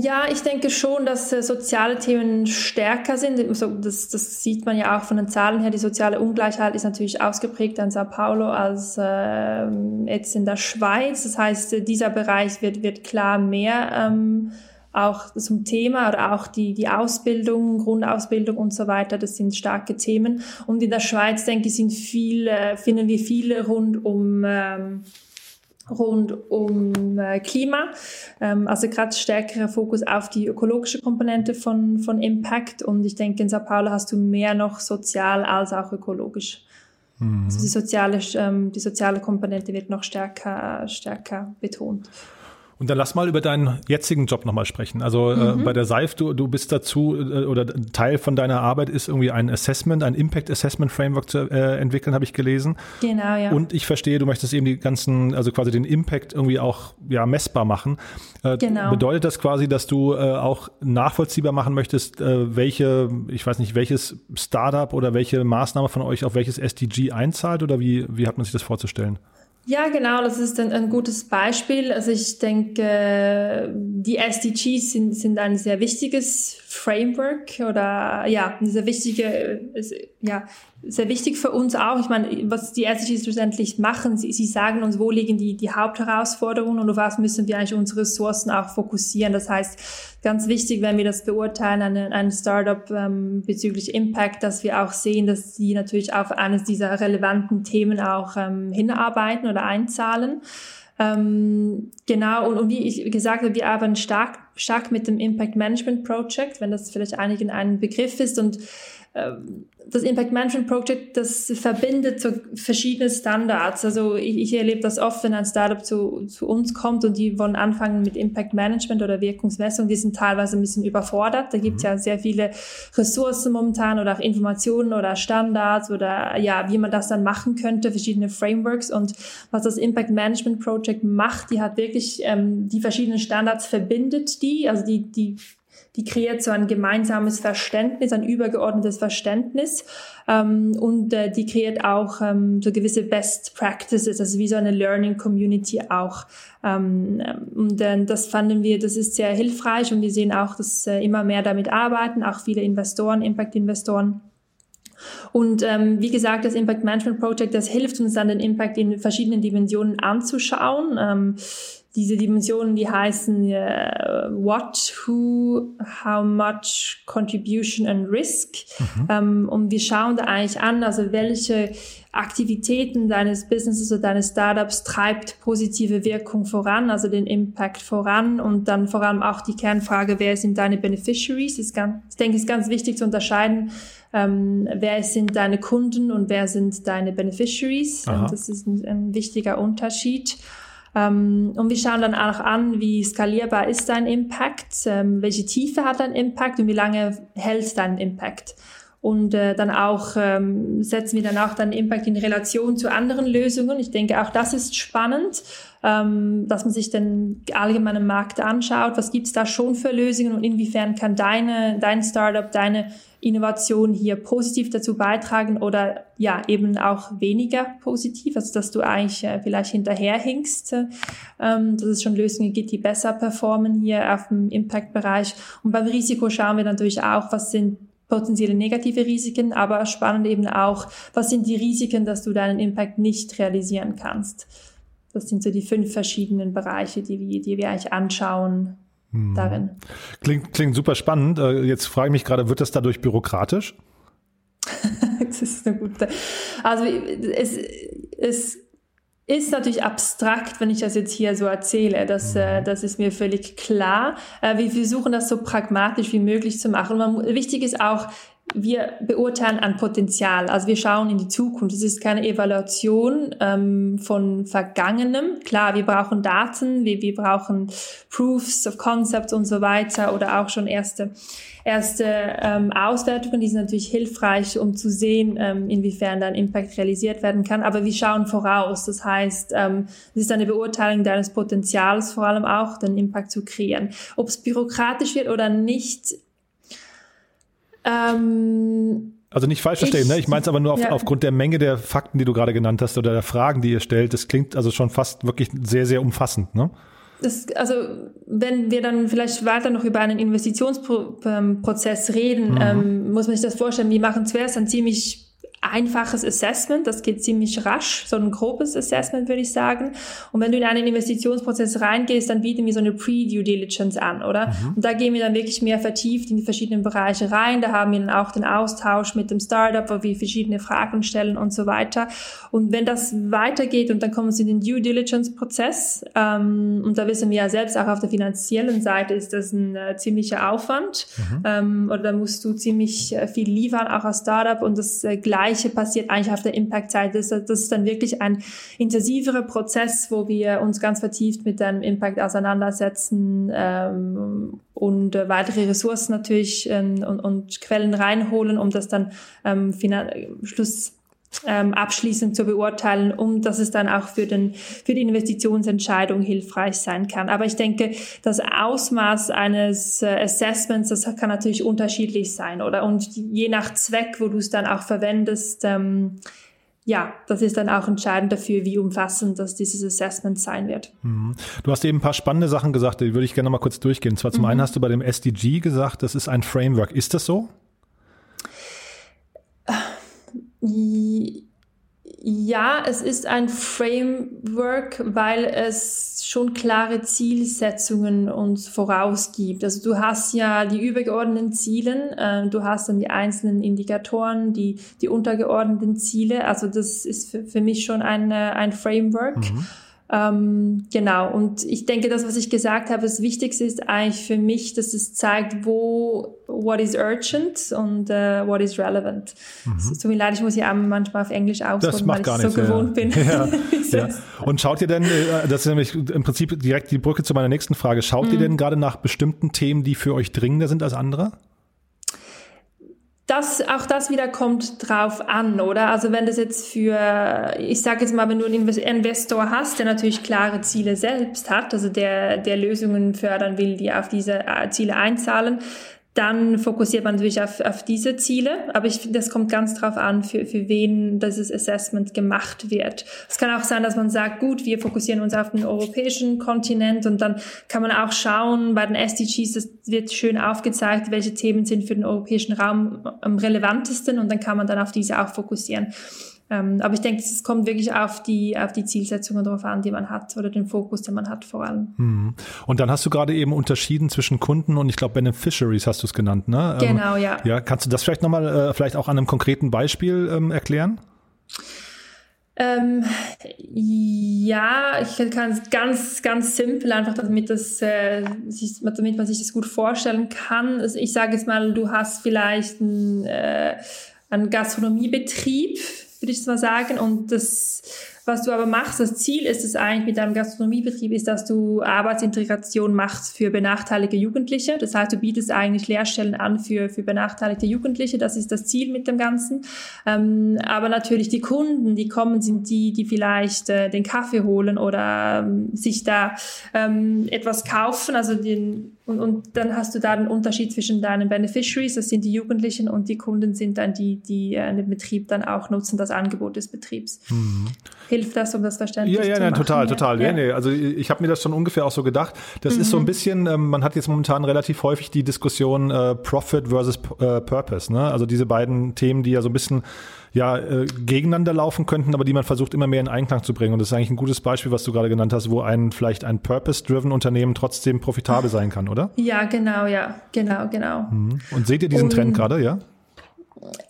Ja, ich denke schon, dass äh, soziale Themen stärker sind. Also das, das, sieht man ja auch von den Zahlen her. Die soziale Ungleichheit ist natürlich ausgeprägter in Sao Paulo als äh, jetzt in der Schweiz. Das heißt, äh, dieser Bereich wird, wird klar mehr ähm, auch zum Thema oder auch die, die Ausbildung, Grundausbildung und so weiter. Das sind starke Themen. Und in der Schweiz, denke ich, sind viele, finden wir viele rund um ähm, rund um äh, Klima, ähm, also gerade stärkerer Fokus auf die ökologische Komponente von, von Impact und ich denke in Sao Paulo hast du mehr noch sozial als auch ökologisch. Mhm. Also die soziale, ähm, die soziale Komponente wird noch stärker, stärker betont. Und dann lass mal über deinen jetzigen Job nochmal sprechen. Also äh, mhm. äh, bei der SEIF, du, du bist dazu äh, oder Teil von deiner Arbeit ist irgendwie ein Assessment, ein Impact Assessment Framework zu äh, entwickeln, habe ich gelesen. Genau, ja. Und ich verstehe, du möchtest eben die ganzen, also quasi den Impact irgendwie auch ja messbar machen. Äh, genau. Bedeutet das quasi, dass du äh, auch nachvollziehbar machen möchtest, äh, welche, ich weiß nicht, welches Startup oder welche Maßnahme von euch auf welches SDG einzahlt oder wie, wie hat man sich das vorzustellen? Ja, genau, das ist ein, ein gutes Beispiel. Also ich denke, die SDGs sind, sind ein sehr wichtiges Framework oder ja, eine sehr wichtige, ja, sehr wichtig für uns auch. Ich meine, was die SDGs schlussendlich machen, sie, sie sagen uns, wo liegen die, die Hauptherausforderungen und auf was müssen wir eigentlich unsere Ressourcen auch fokussieren. Das heißt, ganz wichtig, wenn wir das beurteilen, ein, ein Startup ähm, bezüglich Impact, dass wir auch sehen, dass sie natürlich auf eines dieser relevanten Themen auch ähm, hinarbeiten oder einzahlen. Ähm, genau, und, und wie ich gesagt habe, wir arbeiten stark, stark mit dem Impact Management Project, wenn das vielleicht einigen ein Begriff ist. Und das Impact Management Project, das verbindet so verschiedene Standards. Also ich, ich erlebe das oft, wenn ein Startup zu, zu uns kommt und die wollen anfangen mit Impact Management oder Wirkungsmessung, die sind teilweise ein bisschen überfordert. Da gibt es mhm. ja sehr viele Ressourcen momentan oder auch Informationen oder Standards oder ja, wie man das dann machen könnte, verschiedene Frameworks. Und was das Impact Management Project macht, die hat wirklich ähm, die verschiedenen Standards verbindet die, also die, die die kreiert so ein gemeinsames Verständnis, ein übergeordnetes Verständnis ähm, und äh, die kreiert auch ähm, so gewisse Best Practices, also wie so eine Learning Community auch. Ähm, und äh, das fanden wir, das ist sehr hilfreich und wir sehen auch, dass äh, immer mehr damit arbeiten, auch viele Investoren, Impact-Investoren. Und ähm, wie gesagt, das Impact Management Project, das hilft uns dann, den Impact in verschiedenen Dimensionen anzuschauen. Ähm, diese Dimensionen, die heißen äh, What, Who, How Much, Contribution and Risk. Mhm. Ähm, und wir schauen da eigentlich an, also welche Aktivitäten deines Businesses oder deines Startups treibt positive Wirkung voran, also den Impact voran und dann vor allem auch die Kernfrage, wer sind deine Beneficiaries? Ist ganz, ich denke, es ist ganz wichtig zu unterscheiden, ähm, wer sind deine Kunden und wer sind deine Beneficiaries. Das ist ein, ein wichtiger Unterschied. Ähm, und wir schauen dann auch an, wie skalierbar ist dein Impact, ähm, welche Tiefe hat dein Impact und wie lange hält dein Impact. und äh, dann auch ähm, setzen wir dann auch dann Impact in Relation zu anderen Lösungen. Ich denke, auch das ist spannend, dass man sich den allgemeinen Markt anschaut. Was gibt es da schon für Lösungen und inwiefern kann deine, dein Startup, deine Innovation hier positiv dazu beitragen oder ja eben auch weniger positiv, also dass du eigentlich äh, vielleicht hinterherhinkst, ähm, dass es schon Lösungen gibt, die besser performen hier auf dem Impact-Bereich. Und beim Risiko schauen wir natürlich auch, was sind potenzielle negative Risiken, aber spannend eben auch, was sind die Risiken, dass du deinen Impact nicht realisieren kannst. Das sind so die fünf verschiedenen Bereiche, die wir, die wir eigentlich anschauen hm. darin. Klingt, klingt super spannend. Äh, jetzt frage ich mich gerade, wird das dadurch bürokratisch? das ist eine gute. Also es, es ist natürlich abstrakt, wenn ich das jetzt hier so erzähle. Das, äh, mhm. das ist mir völlig klar. Äh, wir versuchen das so pragmatisch wie möglich zu machen. Man, wichtig ist auch, wir beurteilen an Potenzial. Also wir schauen in die Zukunft. Es ist keine Evaluation ähm, von Vergangenem. Klar, wir brauchen Daten, wir, wir brauchen Proofs of Concepts und so weiter oder auch schon erste erste ähm, Auswertungen, die sind natürlich hilfreich, um zu sehen, ähm, inwiefern dann Impact realisiert werden kann. Aber wir schauen voraus. Das heißt, ähm, es ist eine Beurteilung deines Potenzials vor allem auch, den Impact zu kreieren. Ob es bürokratisch wird oder nicht, ähm, also nicht falsch verstehen, ich, ne? Ich meine es aber nur auf, ja. aufgrund der Menge der Fakten, die du gerade genannt hast oder der Fragen, die ihr stellt. Das klingt also schon fast wirklich sehr, sehr umfassend, ne? Das, also wenn wir dann vielleicht weiter noch über einen Investitionsprozess reden, mhm. ähm, muss man sich das vorstellen. Wir machen zuerst ein ziemlich einfaches Assessment, das geht ziemlich rasch, so ein grobes Assessment würde ich sagen. Und wenn du in einen Investitionsprozess reingehst, dann bieten wir so eine Pre-Due Diligence an, oder? Mhm. Und da gehen wir dann wirklich mehr vertieft in die verschiedenen Bereiche rein. Da haben wir dann auch den Austausch mit dem Startup, wo wir verschiedene Fragen stellen und so weiter. Und wenn das weitergeht und dann kommen sie in den Due Diligence Prozess, ähm, und da wissen wir ja selbst auch auf der finanziellen Seite ist das ein äh, ziemlicher Aufwand, mhm. ähm, oder da musst du ziemlich äh, viel liefern, auch als Startup und das äh, Gleiche passiert eigentlich auf der Impact-Seite. Das, das, ist dann wirklich ein intensiverer Prozess, wo wir uns ganz vertieft mit dem Impact auseinandersetzen ähm, und äh, weitere Ressourcen natürlich ähm, und, und, Quellen reinholen, um das dann ähm, Schluss ähm, abschließend zu beurteilen, um dass es dann auch für, den, für die Investitionsentscheidung hilfreich sein kann. Aber ich denke, das Ausmaß eines äh, Assessments, das kann natürlich unterschiedlich sein, oder? Und je nach Zweck, wo du es dann auch verwendest, ähm, ja, das ist dann auch entscheidend dafür, wie umfassend das dieses Assessment sein wird. Mhm. Du hast eben ein paar spannende Sachen gesagt, die würde ich gerne mal kurz durchgehen. Und zwar zum mhm. einen hast du bei dem SDG gesagt, das ist ein Framework. Ist das so? Ja, es ist ein Framework, weil es schon klare Zielsetzungen uns vorausgibt. Also du hast ja die übergeordneten Ziele, äh, du hast dann die einzelnen Indikatoren, die, die untergeordneten Ziele. Also das ist für, für mich schon ein, ein Framework. Mhm. Ähm, genau, und ich denke, das, was ich gesagt habe, das Wichtigste ist eigentlich für mich, dass es zeigt, wo what is urgent und uh, what is relevant. Mhm. Es tut mir leid, ich muss ja manchmal auf Englisch ausdrücken, weil ich gar so gewohnt ja. bin. Ja, ja. Und schaut ihr denn, äh, das ist nämlich im Prinzip direkt die Brücke zu meiner nächsten Frage, schaut mhm. ihr denn gerade nach bestimmten Themen, die für euch dringender sind als andere? Das, auch das wieder kommt drauf an, oder? Also wenn das jetzt für, ich sage jetzt mal, wenn du einen Investor hast, der natürlich klare Ziele selbst hat, also der, der Lösungen fördern will, die auf diese äh, Ziele einzahlen, dann fokussiert man natürlich auf, auf diese Ziele. Aber ich finde, das kommt ganz drauf an, für, für wen dieses Assessment gemacht wird. Es kann auch sein, dass man sagt, gut, wir fokussieren uns auf den europäischen Kontinent und dann kann man auch schauen, bei den SDGs, das wird schön aufgezeigt, welche Themen sind für den europäischen Raum am relevantesten und dann kann man dann auf diese auch fokussieren. Ähm, aber ich denke, es kommt wirklich auf die, auf die Zielsetzungen drauf an, die man hat oder den Fokus, den man hat vor allem. Mhm. Und dann hast du gerade eben unterschieden zwischen Kunden und ich glaube Beneficiaries hast du es genannt, ne? Ähm, genau, ja. Ja, kannst du das vielleicht nochmal, äh, vielleicht auch an einem konkreten Beispiel ähm, erklären? Ähm, ja, ich kann es ganz, ganz simpel, einfach damit, das, äh, damit man sich das gut vorstellen kann. Also ich sage jetzt mal, du hast vielleicht ein, äh, einen Gastronomiebetrieb, würde ich mal sagen. Und das was du aber machst, das Ziel ist es eigentlich mit deinem Gastronomiebetrieb, ist, dass du Arbeitsintegration machst für benachteiligte Jugendliche. Das heißt, du bietest eigentlich Lehrstellen an für, für benachteiligte Jugendliche. Das ist das Ziel mit dem Ganzen. Ähm, aber natürlich die Kunden, die kommen, sind die, die vielleicht äh, den Kaffee holen oder ähm, sich da ähm, etwas kaufen. Also den, und, und dann hast du da den Unterschied zwischen deinen Beneficiaries, das sind die Jugendlichen, und die Kunden sind dann die, die äh, den Betrieb dann auch nutzen, das Angebot des Betriebs. Mhm. Hilft das, um das Verständlich ja, ja, zu nein, machen? total, total. Ja. Nee, also ich habe mir das schon ungefähr auch so gedacht. Das mhm. ist so ein mhm. bisschen, ähm, man hat jetzt momentan relativ häufig die Diskussion äh, Profit versus äh, Purpose. Ne? Also diese beiden Themen, die ja so ein bisschen ja, äh, gegeneinander laufen könnten, aber die man versucht immer mehr in Einklang zu bringen. Und das ist eigentlich ein gutes Beispiel, was du gerade genannt hast, wo ein vielleicht ein Purpose-driven Unternehmen trotzdem profitabel sein kann, oder? Ja, genau, ja, genau, genau. Mhm. Und seht ihr diesen Und, Trend gerade, ja?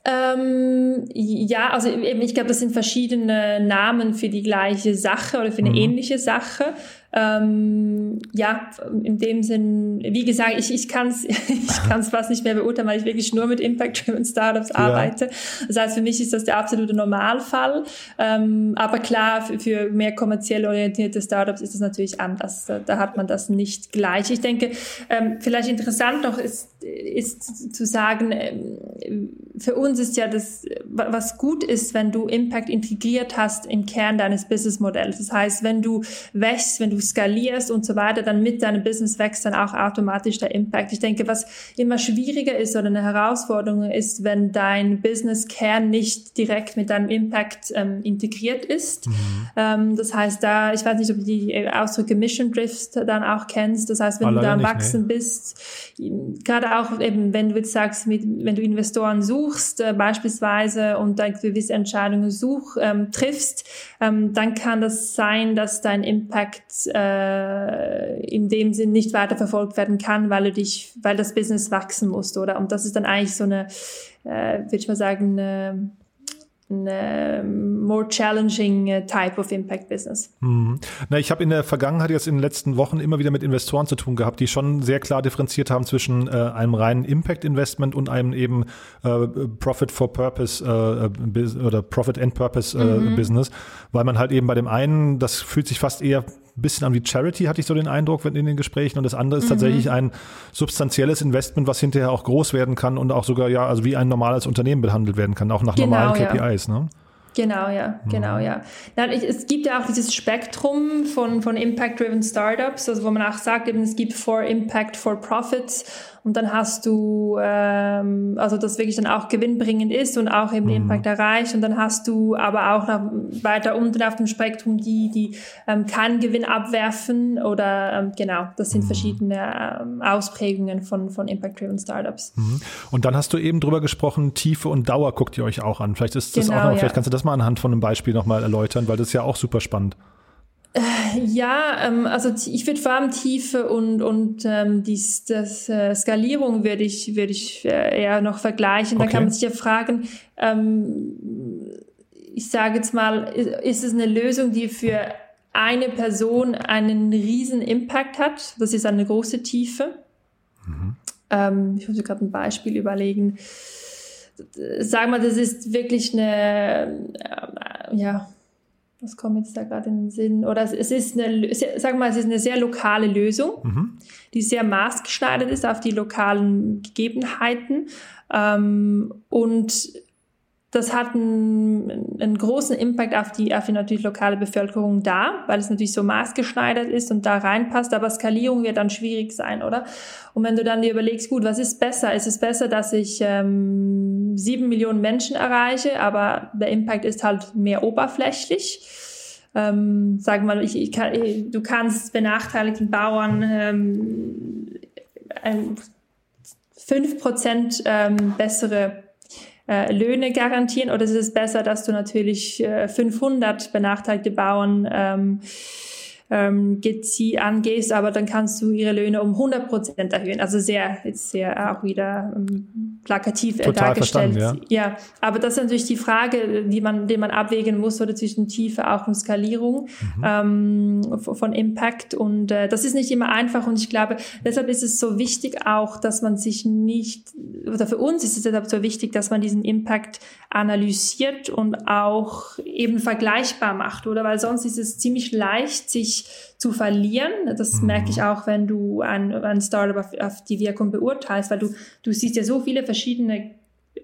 Ähm, ja, also eben, ich glaube, das sind verschiedene Namen für die gleiche Sache oder für eine mhm. ähnliche Sache. Ähm, ja, in dem Sinn, wie gesagt, ich, ich kann es ich kann's fast nicht mehr beurteilen, weil ich wirklich nur mit Impact-Driven Startups ja. arbeite. Das heißt, für mich ist das der absolute Normalfall. Ähm, aber klar, für, für, mehr kommerziell orientierte Startups ist es natürlich anders. Da, da, hat man das nicht gleich. Ich denke, ähm, vielleicht interessant noch ist, ist zu sagen, ähm, für uns ist ja das, was gut ist, wenn du Impact integriert hast im Kern deines Businessmodells. Das heißt, wenn du wächst, wenn du skalierst und so weiter, dann mit deinem Business wächst dann auch automatisch der Impact. Ich denke, was immer schwieriger ist oder eine Herausforderung ist, wenn dein Business-Kern nicht direkt mit deinem Impact ähm, integriert ist. Mhm. Ähm, das heißt, da, ich weiß nicht, ob du die Ausdrücke Mission Drift dann auch kennst. Das heißt, wenn du da am Wachsen nee. bist, gerade auch eben, wenn du jetzt sagst, mit, wenn du Investoren suchst, äh, beispielsweise, und dann gewisse Entscheidungen such, ähm, triffst, ähm, dann kann das sein, dass dein Impact äh, in dem Sinn nicht weiter verfolgt werden kann, weil du dich, weil das Business wachsen muss, oder? Und das ist dann eigentlich so eine, äh, würde ich mal sagen, eine eine more challenging uh, type of impact business. Mhm. Na, ich habe in der Vergangenheit jetzt in den letzten Wochen immer wieder mit Investoren zu tun gehabt, die schon sehr klar differenziert haben zwischen äh, einem reinen Impact Investment und einem eben äh, Profit for Purpose äh, oder Profit and Purpose äh, mhm. Business, weil man halt eben bei dem einen, das fühlt sich fast eher bisschen an wie Charity, hatte ich so den Eindruck in den Gesprächen. Und das andere ist mhm. tatsächlich ein substanzielles Investment, was hinterher auch groß werden kann und auch sogar ja, also wie ein normales Unternehmen behandelt werden kann, auch nach genau, normalen KPIs. Ja. Ne? Genau, ja, genau, mhm. ja. Es gibt ja auch dieses Spektrum von, von Impact-Driven Startups, also wo man auch sagt, eben, es gibt for Impact, for Profits und dann hast du, ähm, also das wirklich dann auch gewinnbringend ist und auch eben mhm. Impact erreicht. Und dann hast du aber auch noch weiter unten auf dem Spektrum die, die ähm, keinen Gewinn abwerfen oder ähm, genau, das sind mhm. verschiedene ähm, Ausprägungen von, von Impact-Driven Startups. Mhm. Und dann hast du eben drüber gesprochen, Tiefe und Dauer guckt ihr euch auch an. Vielleicht ist das genau, auch noch, ja. vielleicht kannst du das mal anhand von einem Beispiel nochmal erläutern, weil das ist ja auch super spannend. Ja, ähm, also ich würde vor allem Tiefe und, und ähm, dies, das äh, Skalierung würde ich, würde ich äh, eher noch vergleichen. Da kann man sich ja fragen, ähm, ich sage jetzt mal, ist, ist es eine Lösung, die für eine Person einen riesen Impact hat? Das ist eine große Tiefe. Mhm. Ähm, ich muss mir gerade ein Beispiel überlegen. Sag mal, das ist wirklich eine, äh, ja, was kommt jetzt da gerade in den Sinn? Oder es, ist eine, sag mal, es ist eine sehr lokale Lösung, mhm. die sehr maßgeschneidert ist auf die lokalen Gegebenheiten. Ähm, und das hat einen, einen, großen Impact auf die, auf die natürlich lokale Bevölkerung da, weil es natürlich so maßgeschneidert ist und da reinpasst, aber Skalierung wird dann schwierig sein, oder? Und wenn du dann dir überlegst, gut, was ist besser? Ist es besser, dass ich ähm, sieben Millionen Menschen erreiche, aber der Impact ist halt mehr oberflächlich? Ähm, sagen wir mal, ich, ich kann, du kannst benachteiligten Bauern ähm, fünf Prozent ähm, bessere äh, Löhne garantieren oder ist es besser, dass du natürlich äh, 500 benachteiligte Bauern ähm, ähm, angehst, aber dann kannst du ihre Löhne um 100 Prozent erhöhen. Also sehr, jetzt sehr auch wieder ähm, plakativ äh, dargestellt. Ja. ja. aber das ist natürlich die Frage, die man, die man abwägen muss, oder zwischen Tiefe auch und Skalierung mhm. ähm, von Impact. Und äh, das ist nicht immer einfach. Und ich glaube, deshalb ist es so wichtig auch, dass man sich nicht, oder für uns ist es deshalb so wichtig, dass man diesen Impact analysiert und auch eben vergleichbar macht, oder? Weil sonst ist es ziemlich leicht, sich zu verlieren. Das mhm. merke ich auch, wenn du ein, ein Startup auf, auf die Wirkung beurteilst, weil du, du siehst ja so viele verschiedene verschiedene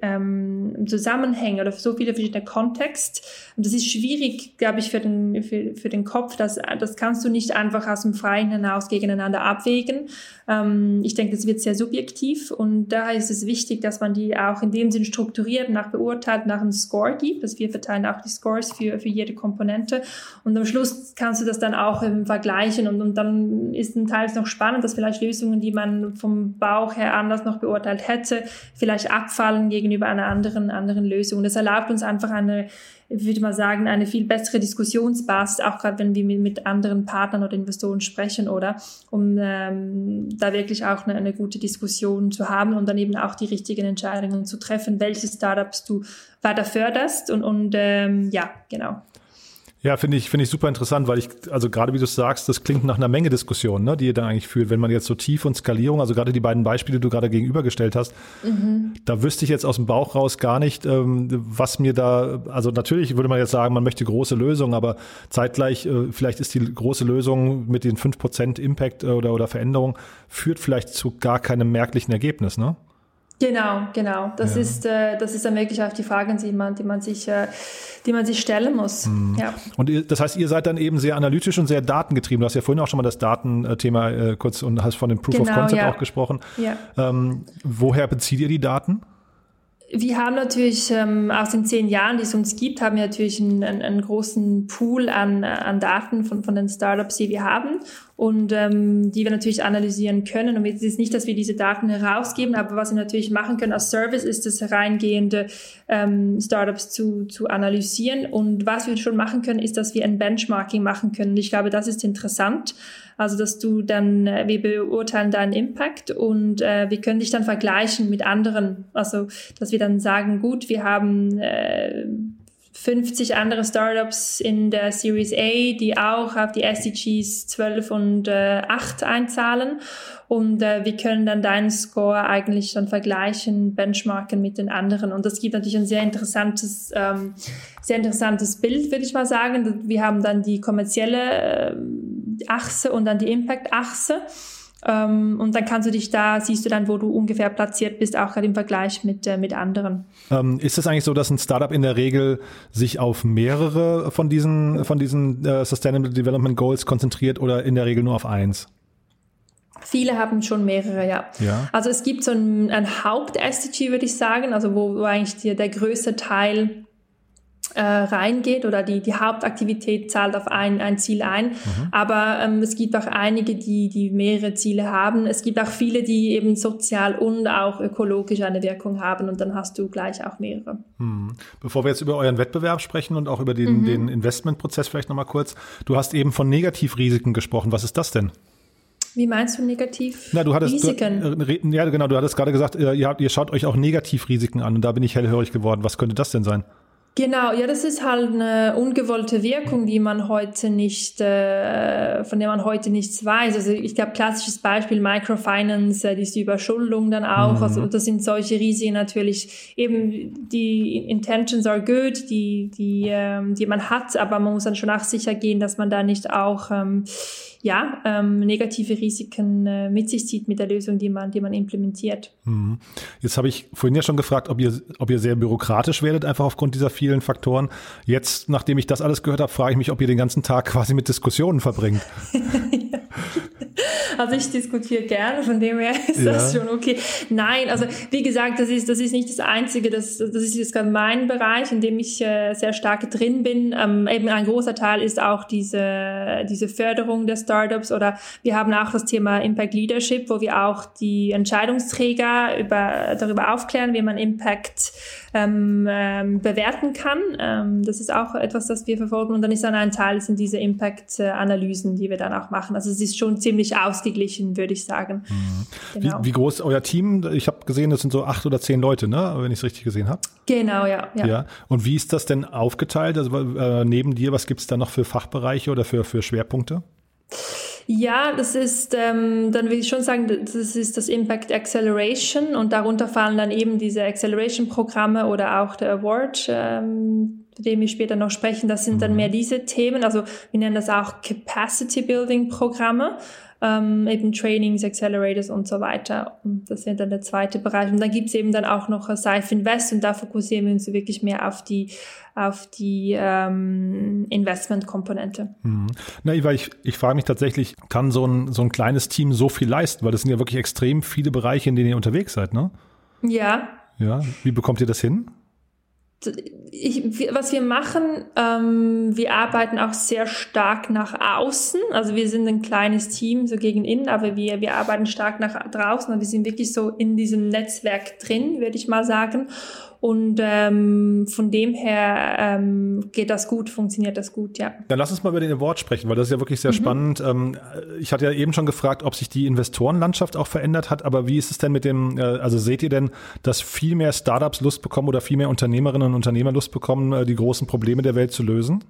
ähm, Zusammenhänge oder so viele verschiedene Kontexte. Und das ist schwierig, glaube ich, für den, für, für den Kopf. Das, das kannst du nicht einfach aus dem Freien hinaus gegeneinander abwägen. Ähm, ich denke, das wird sehr subjektiv und da ist es wichtig, dass man die auch in dem Sinn strukturiert, nach beurteilt, nach einem Score gibt. Also wir verteilen auch die Scores für, für jede Komponente und am Schluss kannst du das dann auch ähm, vergleichen und, und dann ist ein Teil noch spannend, dass vielleicht Lösungen, die man vom Bauch her anders noch beurteilt hätte, vielleicht abfallen gegenüber einer anderen, anderen Lösung. Das erlaubt uns einfach eine ich würde mal sagen, eine viel bessere Diskussionsbasis, auch gerade wenn wir mit anderen Partnern oder Investoren sprechen, oder um ähm, da wirklich auch eine, eine gute Diskussion zu haben und dann eben auch die richtigen Entscheidungen zu treffen, welche Startups du weiter förderst und, und ähm, ja, genau. Ja, finde ich, finde ich super interessant, weil ich, also gerade wie du sagst, das klingt nach einer Menge Diskussionen, ne, die ihr da eigentlich führt, wenn man jetzt so tief und Skalierung, also gerade die beiden Beispiele, die du gerade gegenübergestellt hast, mhm. da wüsste ich jetzt aus dem Bauch raus gar nicht, ähm, was mir da, also natürlich würde man jetzt sagen, man möchte große Lösungen, aber zeitgleich, äh, vielleicht ist die große Lösung mit den fünf Prozent Impact äh, oder, oder Veränderung, führt vielleicht zu gar keinem merklichen Ergebnis, ne? Genau, genau. Das ja. ist, äh, das ist dann wirklich auch die Frage, die man, die man sich, äh, die man sich stellen muss. Mhm. Ja. Und ihr, das heißt, ihr seid dann eben sehr analytisch und sehr datengetrieben. Du hast ja vorhin auch schon mal das Datenthema äh, kurz und hast von dem Proof genau, of Concept ja. auch gesprochen. Ja. Ähm, woher bezieht ihr die Daten? Wir haben natürlich ähm, aus den zehn Jahren, die es uns gibt, haben wir natürlich einen, einen, einen großen Pool an, an Daten von, von den Startups, die wir haben und ähm, die wir natürlich analysieren können. Und es ist nicht, dass wir diese Daten herausgeben, aber was wir natürlich machen können als Service, ist es reingehende ähm, Startups zu, zu analysieren. Und was wir schon machen können, ist, dass wir ein Benchmarking machen können. Ich glaube, das ist interessant. Also, dass du dann, äh, wir beurteilen deinen Impact und äh, wir können dich dann vergleichen mit anderen. Also, dass wir dann sagen, gut, wir haben äh, 50 andere Startups in der Series A, die auch auf die SDGs 12 und äh, 8 einzahlen. Und äh, wir können dann deinen Score eigentlich dann vergleichen, benchmarken mit den anderen. Und das gibt natürlich ein sehr interessantes, ähm, sehr interessantes Bild, würde ich mal sagen. Wir haben dann die kommerzielle äh, Achse und dann die Impact-Achse. Ähm, und dann kannst du dich da, siehst du dann, wo du ungefähr platziert bist, auch gerade im Vergleich mit, äh, mit anderen. Ähm, ist es eigentlich so, dass ein Startup in der Regel sich auf mehrere von diesen, von diesen äh, Sustainable Development Goals konzentriert oder in der Regel nur auf eins? Viele haben schon mehrere, ja. ja. Also es gibt so ein, ein Haupt-SDG, würde ich sagen, also wo, wo eigentlich die, der größte Teil äh, reingeht oder die, die Hauptaktivität zahlt auf ein, ein Ziel ein. Mhm. Aber ähm, es gibt auch einige, die, die mehrere Ziele haben. Es gibt auch viele, die eben sozial und auch ökologisch eine Wirkung haben und dann hast du gleich auch mehrere. Mhm. Bevor wir jetzt über euren Wettbewerb sprechen und auch über den, mhm. den Investmentprozess vielleicht nochmal kurz. Du hast eben von Negativrisiken gesprochen. Was ist das denn? Wie meinst du negativ? Na, du hattest, Risiken? Du, äh, ja, genau, du hattest gerade gesagt, äh, ihr, habt, ihr schaut euch auch Negativrisiken an und da bin ich hellhörig geworden. Was könnte das denn sein? Genau, ja, das ist halt eine ungewollte Wirkung, die man heute nicht, äh, von der man heute nichts weiß. Also ich glaube, klassisches Beispiel Microfinance, äh, diese Überschuldung dann auch. Mhm. Also das sind solche Risiken natürlich. Eben die Intentions are good, die die ähm, die man hat, aber man muss dann schon auch sicher gehen, dass man da nicht auch ähm, ja, ähm, negative Risiken äh, mit sich zieht mit der Lösung, die man, die man implementiert. Mhm. Jetzt habe ich vorhin ja schon gefragt, ob ihr, ob ihr sehr bürokratisch werdet, einfach aufgrund dieser vielen Faktoren. Jetzt, nachdem ich das alles gehört habe, frage ich mich, ob ihr den ganzen Tag quasi mit Diskussionen verbringt. Also ich diskutiere gerne, von dem her ist ja. das schon okay. Nein, also wie gesagt, das ist, das ist nicht das Einzige, das, das ist jetzt gerade mein Bereich, in dem ich äh, sehr stark drin bin. Ähm, eben ein großer Teil ist auch diese, diese Förderung der Startups oder wir haben auch das Thema Impact Leadership, wo wir auch die Entscheidungsträger über, darüber aufklären, wie man Impact ähm, ähm, bewerten kann. Ähm, das ist auch etwas, das wir verfolgen und dann ist dann ein Teil, sind diese Impact-Analysen, die wir dann auch machen. Also es ist schon ziemlich aus ausgeglichen, würde ich sagen. Mhm. Genau. Wie, wie, groß ist euer Team? Ich habe gesehen, das sind so acht oder zehn Leute, ne? wenn ich es richtig gesehen habe. Genau, ja, ja, ja. Und wie ist das denn aufgeteilt? Also äh, neben dir, was gibt es da noch für Fachbereiche oder für, für Schwerpunkte? Ja, das ist, ähm, dann will ich schon sagen, das ist das Impact Acceleration und darunter fallen dann eben diese Acceleration-Programme oder auch der Award, ähm, zu dem wir später noch sprechen. Das sind dann mhm. mehr diese Themen. Also wir nennen das auch Capacity Building Programme ähm, eben Trainings, Accelerators und so weiter. Und das sind dann der zweite Bereich. Und dann gibt's eben dann auch noch Safe Invest und da fokussieren wir uns wirklich mehr auf die auf die ähm, Investment-Komponente. Mhm. Na, weil ich, ich frage mich tatsächlich, kann so ein, so ein kleines Team so viel leisten? Weil das sind ja wirklich extrem viele Bereiche, in denen ihr unterwegs seid, ne? Ja. Ja, wie bekommt ihr das hin? Ich, was wir machen, ähm, wir arbeiten auch sehr stark nach außen. Also wir sind ein kleines Team, so gegen innen, aber wir, wir arbeiten stark nach draußen. Und wir sind wirklich so in diesem Netzwerk drin, würde ich mal sagen. Und ähm, von dem her ähm, geht das gut, funktioniert das gut, ja. Dann lass uns mal über den Award sprechen, weil das ist ja wirklich sehr mhm. spannend. Ähm, ich hatte ja eben schon gefragt, ob sich die Investorenlandschaft auch verändert hat, aber wie ist es denn mit dem, äh, also seht ihr denn, dass viel mehr Startups Lust bekommen oder viel mehr Unternehmerinnen und Unternehmer Lust bekommen, äh, die großen Probleme der Welt zu lösen?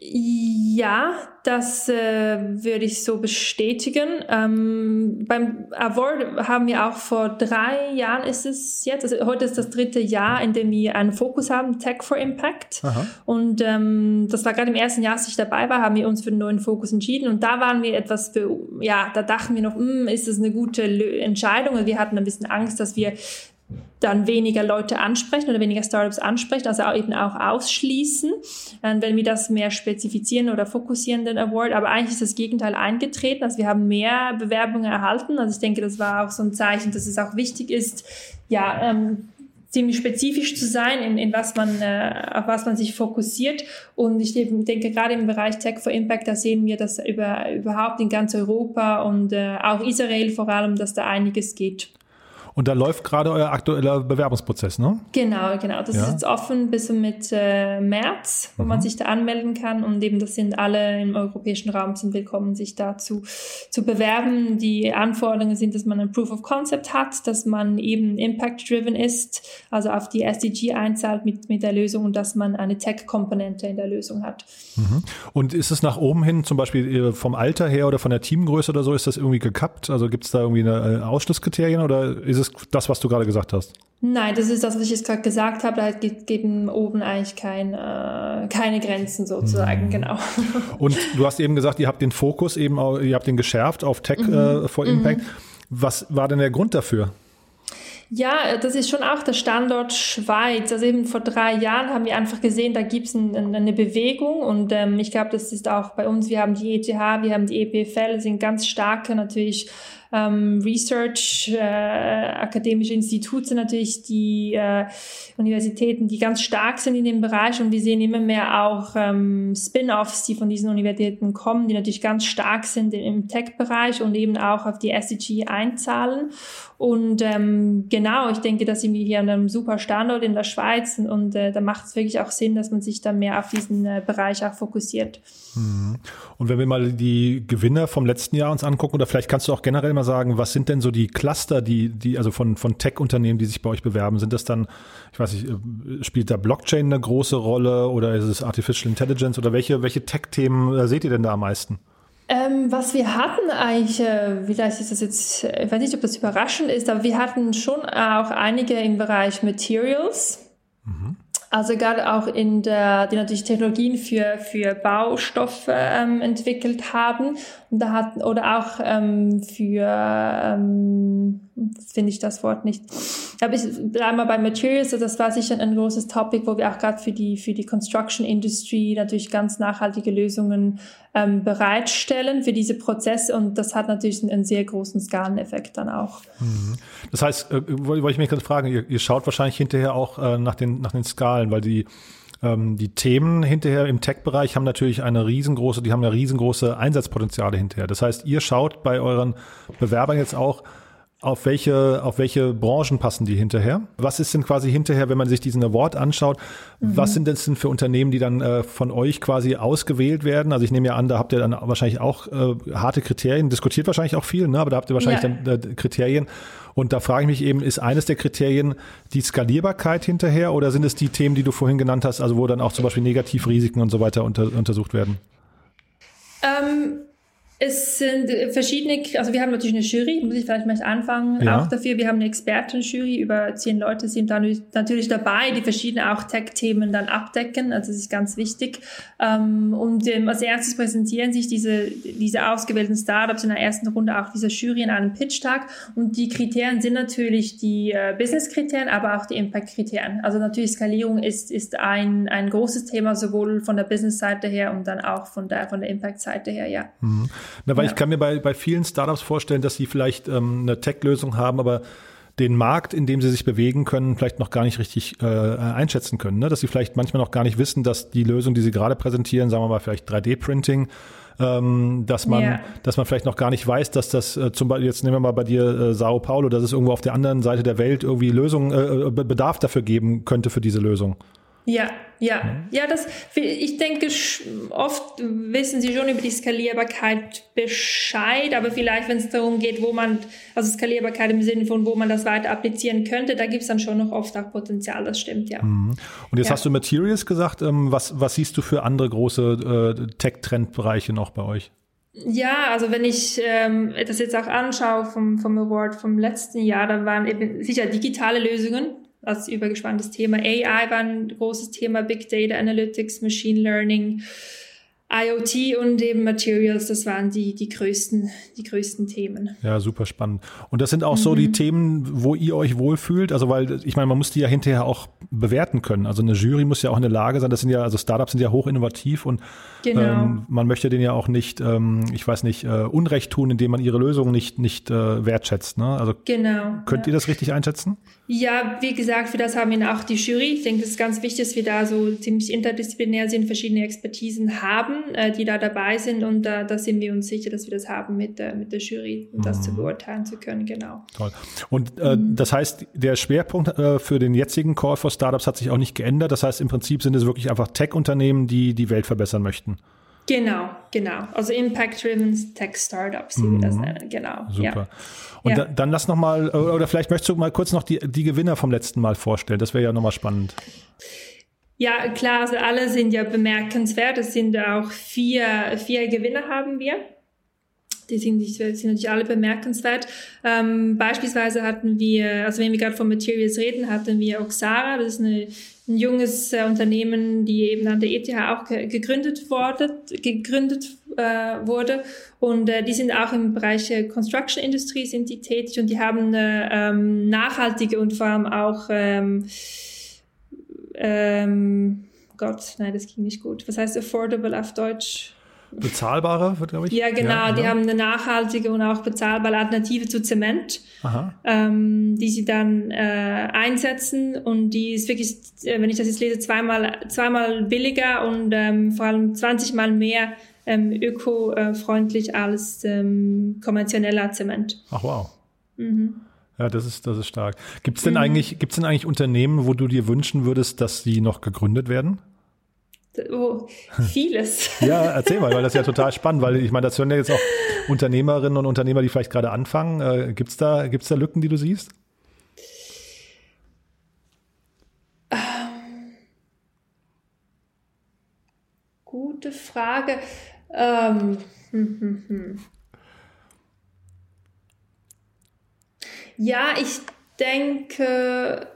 Ja, das äh, würde ich so bestätigen. Ähm, beim Award haben wir auch vor drei Jahren ist es jetzt, also heute ist das dritte Jahr, in dem wir einen Fokus haben, Tech for Impact. Aha. Und ähm, das war gerade im ersten Jahr, als ich dabei war, haben wir uns für einen neuen Fokus entschieden. Und da waren wir etwas für, ja, da dachten wir noch, hm, ist das eine gute Entscheidung? Und wir hatten ein bisschen Angst, dass wir dann weniger Leute ansprechen oder weniger Startups ansprechen, also auch eben auch ausschließen, äh, wenn wir das mehr spezifizieren oder fokussieren, den Award. Aber eigentlich ist das Gegenteil eingetreten. Also wir haben mehr Bewerbungen erhalten. Also ich denke, das war auch so ein Zeichen, dass es auch wichtig ist, ja, ähm, ziemlich spezifisch zu sein, in, in was man, äh, auf was man sich fokussiert. Und ich denke, gerade im Bereich Tech for Impact, da sehen wir das über, überhaupt in ganz Europa und äh, auch Israel vor allem, dass da einiges geht. Und da läuft gerade euer aktueller Bewerbungsprozess, ne? Genau, genau. Das ja. ist jetzt offen bis mit äh, März, wo mhm. man sich da anmelden kann. Und eben das sind alle im europäischen Raum sind willkommen, sich dazu zu bewerben. Die Anforderungen sind, dass man ein Proof of Concept hat, dass man eben impact-driven ist, also auf die SDG einzahlt mit, mit der Lösung und dass man eine Tech-Komponente in der Lösung hat. Mhm. Und ist es nach oben hin, zum Beispiel äh, vom Alter her oder von der Teamgröße oder so, ist das irgendwie gekappt? Also gibt es da irgendwie eine äh, Ausschlusskriterien oder ist es ist das, was du gerade gesagt hast? Nein, das ist das, was ich jetzt gerade gesagt habe. Da gibt eben oben eigentlich kein, äh, keine Grenzen sozusagen, mhm. genau. Und du hast eben gesagt, ihr habt den Fokus eben, auch, ihr habt den geschärft auf Tech mhm. äh, for Impact. Mhm. Was war denn der Grund dafür? Ja, das ist schon auch der Standort Schweiz. Also eben vor drei Jahren haben wir einfach gesehen, da gibt es ein, eine Bewegung und ähm, ich glaube, das ist auch bei uns. Wir haben die ETH, wir haben die EPFL, sind ganz starke natürlich ähm, Research, äh, akademische Institute natürlich die äh, Universitäten, die ganz stark sind in dem Bereich und wir sehen immer mehr auch ähm, Spin-offs, die von diesen Universitäten kommen, die natürlich ganz stark sind im Tech-Bereich und eben auch auf die SDG einzahlen. Und ähm, genau, ich denke, da sind wir hier an einem super Standort in der Schweiz und, und äh, da macht es wirklich auch Sinn, dass man sich dann mehr auf diesen äh, Bereich auch fokussiert. Mhm. Und wenn wir mal die Gewinner vom letzten Jahr uns angucken, oder vielleicht kannst du auch generell mal sagen, was sind denn so die Cluster, die, die also von, von Tech-Unternehmen, die sich bei euch bewerben? Sind das dann, ich weiß nicht, äh, spielt da Blockchain eine große Rolle oder ist es Artificial Intelligence oder welche, welche Tech-Themen äh, seht ihr denn da am meisten? Ähm, was wir hatten eigentlich, äh, vielleicht ist das jetzt, ich weiß nicht, ob das überraschend ist, aber wir hatten schon auch einige im Bereich Materials. Mhm. Also gerade auch in der, die natürlich Technologien für, für Baustoffe ähm, entwickelt haben. Und da hatten, oder auch ähm, für, ähm, finde ich das Wort nicht. Aber ich bleibe mal bei Materials, also das war sicher ein großes Topic, wo wir auch gerade für die, für die Construction Industry natürlich ganz nachhaltige Lösungen ähm, bereitstellen für diese Prozesse und das hat natürlich einen, einen sehr großen Skaleneffekt dann auch. Mhm. Das heißt, äh, wollte ich mich gerade fragen, ihr, ihr, schaut wahrscheinlich hinterher auch äh, nach, den, nach den Skalen, weil die ähm, die Themen hinterher im Tech-Bereich haben natürlich eine riesengroße, die haben ja riesengroße Einsatzpotenziale hinterher. Das heißt, ihr schaut bei euren Bewerbern jetzt auch, Auf welche, auf welche Branchen passen die hinterher? Was ist denn quasi hinterher, wenn man sich diesen Award anschaut? Mhm. Was sind das denn für Unternehmen, die dann äh, von euch quasi ausgewählt werden? Also ich nehme ja an, da habt ihr dann wahrscheinlich auch äh, harte Kriterien, diskutiert wahrscheinlich auch viel, ne? aber da habt ihr wahrscheinlich ja. dann äh, Kriterien. Und da frage ich mich eben, ist eines der Kriterien die Skalierbarkeit hinterher oder sind es die Themen, die du vorhin genannt hast, also wo dann auch zum Beispiel Negativrisiken und so weiter unter, untersucht werden? Ähm es sind verschiedene, also wir haben natürlich eine Jury, muss ich vielleicht mal anfangen, ja. auch dafür. Wir haben eine Expertenjury, über zehn Leute sind dann natürlich dabei, die verschiedene auch Tech-Themen dann abdecken, also das ist ganz wichtig. Ähm, und ähm, als erstes präsentieren sich diese, diese ausgewählten Startups in der ersten Runde auch dieser Jury in einem Pitch-Tag und die Kriterien sind natürlich die äh, Business-Kriterien, aber auch die Impact-Kriterien. Also natürlich Skalierung ist, ist ein, ein großes Thema, sowohl von der Business-Seite her und dann auch von der, von der Impact-Seite her, ja. Mhm. Na, weil ja. ich kann mir bei, bei vielen Startups vorstellen, dass sie vielleicht ähm, eine Tech-Lösung haben, aber den Markt, in dem sie sich bewegen können, vielleicht noch gar nicht richtig äh, einschätzen können. Ne? Dass sie vielleicht manchmal noch gar nicht wissen, dass die Lösung, die sie gerade präsentieren, sagen wir mal vielleicht 3D-Printing, ähm, dass man, yeah. dass man vielleicht noch gar nicht weiß, dass das äh, zum Beispiel, jetzt nehmen wir mal bei dir äh, Sao Paulo, dass es irgendwo auf der anderen Seite der Welt irgendwie Lösungen, äh, äh Bedarf dafür geben könnte für diese Lösung. Ja, ja, ja, das, ich denke, oft wissen sie schon über die Skalierbarkeit Bescheid, aber vielleicht, wenn es darum geht, wo man, also Skalierbarkeit im Sinne von, wo man das weiter applizieren könnte, da gibt es dann schon noch oft auch Potenzial, das stimmt, ja. Mhm. Und jetzt ja. hast du Materials gesagt, ähm, was, was siehst du für andere große äh, Tech-Trendbereiche noch bei euch? Ja, also wenn ich ähm, das jetzt auch anschaue vom, vom Award vom letzten Jahr, da waren eben sicher digitale Lösungen, als übergespanntes Thema. AI war ein großes Thema, Big Data Analytics, Machine Learning, IoT und eben Materials, das waren die, die, größten, die größten Themen. Ja, super spannend. Und das sind auch mhm. so die mhm. Themen, wo ihr euch wohlfühlt? Also, weil ich meine, man muss die ja hinterher auch bewerten können. Also eine Jury muss ja auch in der Lage sein, das sind ja, also Startups sind ja hoch innovativ und genau. ähm, man möchte denen ja auch nicht, ähm, ich weiß nicht, äh, Unrecht tun, indem man ihre Lösung nicht, nicht äh, wertschätzt. Ne? Also genau. Könnt ja. ihr das richtig einschätzen? Ja, wie gesagt, für das haben wir auch die Jury. Ich denke, es ist ganz wichtig, dass wir da so ziemlich interdisziplinär sind, verschiedene Expertisen haben, äh, die da dabei sind und da, da sind wir uns sicher, dass wir das haben mit, äh, mit der Jury, um das mhm. zu beurteilen zu können, genau. Toll. Und äh, mhm. das heißt, der Schwerpunkt äh, für den jetzigen Call for Startups hat sich auch nicht geändert. Das heißt, im Prinzip sind es wirklich einfach Tech-Unternehmen, die die Welt verbessern möchten. Genau, genau. Also Impact-Driven Tech-Startups, wie mhm. wir das mhm. nennen, genau. Super. Ja. Und ja. dann, dann lass noch mal, oder vielleicht möchtest du mal kurz noch die, die Gewinner vom letzten Mal vorstellen. Das wäre ja nochmal spannend. Ja, klar, also alle sind ja bemerkenswert. Es sind auch vier, vier Gewinner haben wir. Die sind, die sind natürlich alle bemerkenswert. Ähm, beispielsweise hatten wir, also wenn wir gerade von Materials reden, hatten wir Oxara, das ist eine, ein junges äh, Unternehmen, die eben an der ETH auch ge gegründet wurde, gegründet äh, wurde. Und äh, die sind auch im Bereich Construction Industrie sind die tätig und die haben eine ähm, nachhaltige und vor allem auch ähm, ähm, Gott, nein, das ging nicht gut. Was heißt affordable auf Deutsch? Bezahlbare, glaube ich. Ja, genau. Ja, die genau. haben eine nachhaltige und auch bezahlbare Alternative zu Zement, ähm, die sie dann äh, einsetzen. Und die ist wirklich, äh, wenn ich das jetzt lese, zweimal, zweimal billiger und ähm, vor allem 20 Mal mehr ähm, öko-freundlich als ähm, konventioneller Zement. Ach wow. Mhm. Ja, das ist, das ist stark. Gibt es denn, mhm. eigentlich, denn eigentlich Unternehmen, wo du dir wünschen würdest, dass sie noch gegründet werden? Oh, vieles. ja, erzähl mal, weil das ist ja total spannend, weil ich meine, das hören ja jetzt auch Unternehmerinnen und Unternehmer, die vielleicht gerade anfangen. Äh, Gibt es da, gibt's da Lücken, die du siehst? Ähm, gute Frage. Ähm, hm, hm, hm. Ja, ich denke,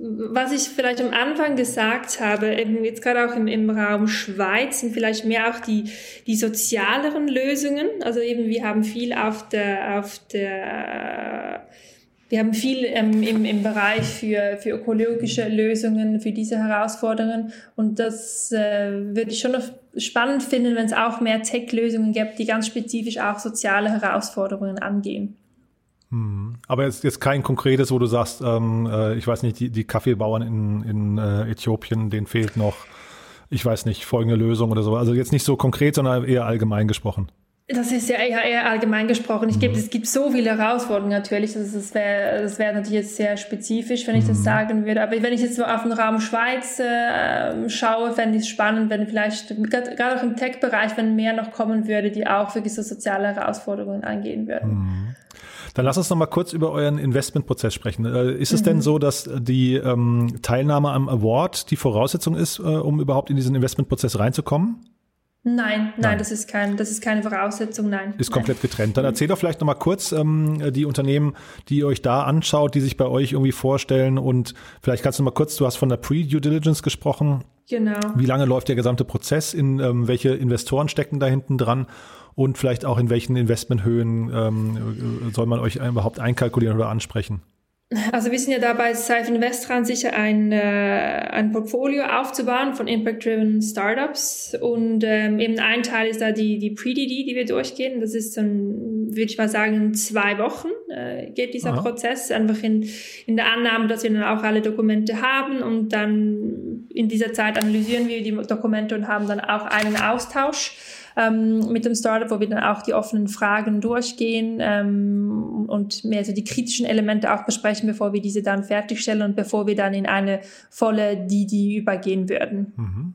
was ich vielleicht am Anfang gesagt habe, eben jetzt gerade auch im, im Raum Schweiz, sind vielleicht mehr auch die, die sozialeren Lösungen. Also eben, wir haben viel auf der, auf der, wir haben viel ähm, im, im Bereich für, für ökologische Lösungen, für diese Herausforderungen. Und das äh, würde ich schon noch spannend finden, wenn es auch mehr Tech-Lösungen gibt, die ganz spezifisch auch soziale Herausforderungen angehen. Hm. Aber jetzt, jetzt kein konkretes, wo du sagst, ähm, äh, ich weiß nicht, die, die Kaffeebauern in, in äh, Äthiopien, denen fehlt noch, ich weiß nicht, folgende Lösung oder so. Also jetzt nicht so konkret, sondern eher allgemein gesprochen. Das ist ja eher, eher allgemein gesprochen. Ich gebe, mhm. es gibt so viele Herausforderungen natürlich. Das, das wäre das wär natürlich jetzt sehr spezifisch, wenn ich das mhm. sagen würde. Aber wenn ich jetzt so auf den Raum Schweiz äh, schaue, fände ich es spannend, wenn vielleicht, gerade auch im Tech-Bereich, wenn mehr noch kommen würde, die auch wirklich so soziale Herausforderungen angehen würden. Mhm. Dann lass uns noch mal kurz über euren Investmentprozess sprechen. Äh, ist es mhm. denn so, dass die ähm, Teilnahme am Award die Voraussetzung ist, äh, um überhaupt in diesen Investmentprozess reinzukommen? Nein, nein, nein, das, ist kein, das ist keine Voraussetzung, nein. Ist komplett getrennt. Dann erzähl doch vielleicht nochmal kurz ähm, die Unternehmen, die ihr euch da anschaut, die sich bei euch irgendwie vorstellen und vielleicht kannst du mal kurz, du hast von der Pre-Due Diligence gesprochen. Genau. Wie lange läuft der gesamte Prozess? In ähm, welche Investoren stecken da hinten dran? Und vielleicht auch in welchen Investmenthöhen ähm, soll man euch überhaupt einkalkulieren oder ansprechen? Also wir sind ja dabei, Safe Investran sicher ein, äh, ein Portfolio aufzubauen von Impact-Driven Startups und ähm, eben ein Teil ist da die, die Pre-DD, die wir durchgehen. Das ist dann, würde ich mal sagen, zwei Wochen äh, geht dieser Aha. Prozess, einfach in, in der Annahme, dass wir dann auch alle Dokumente haben und dann in dieser Zeit analysieren wir die Dokumente und haben dann auch einen Austausch ähm, mit dem Startup, wo wir dann auch die offenen Fragen durchgehen ähm, und mehr so die kritischen Elemente auch besprechen, bevor wir diese dann fertigstellen und bevor wir dann in eine volle DD übergehen würden. Mhm.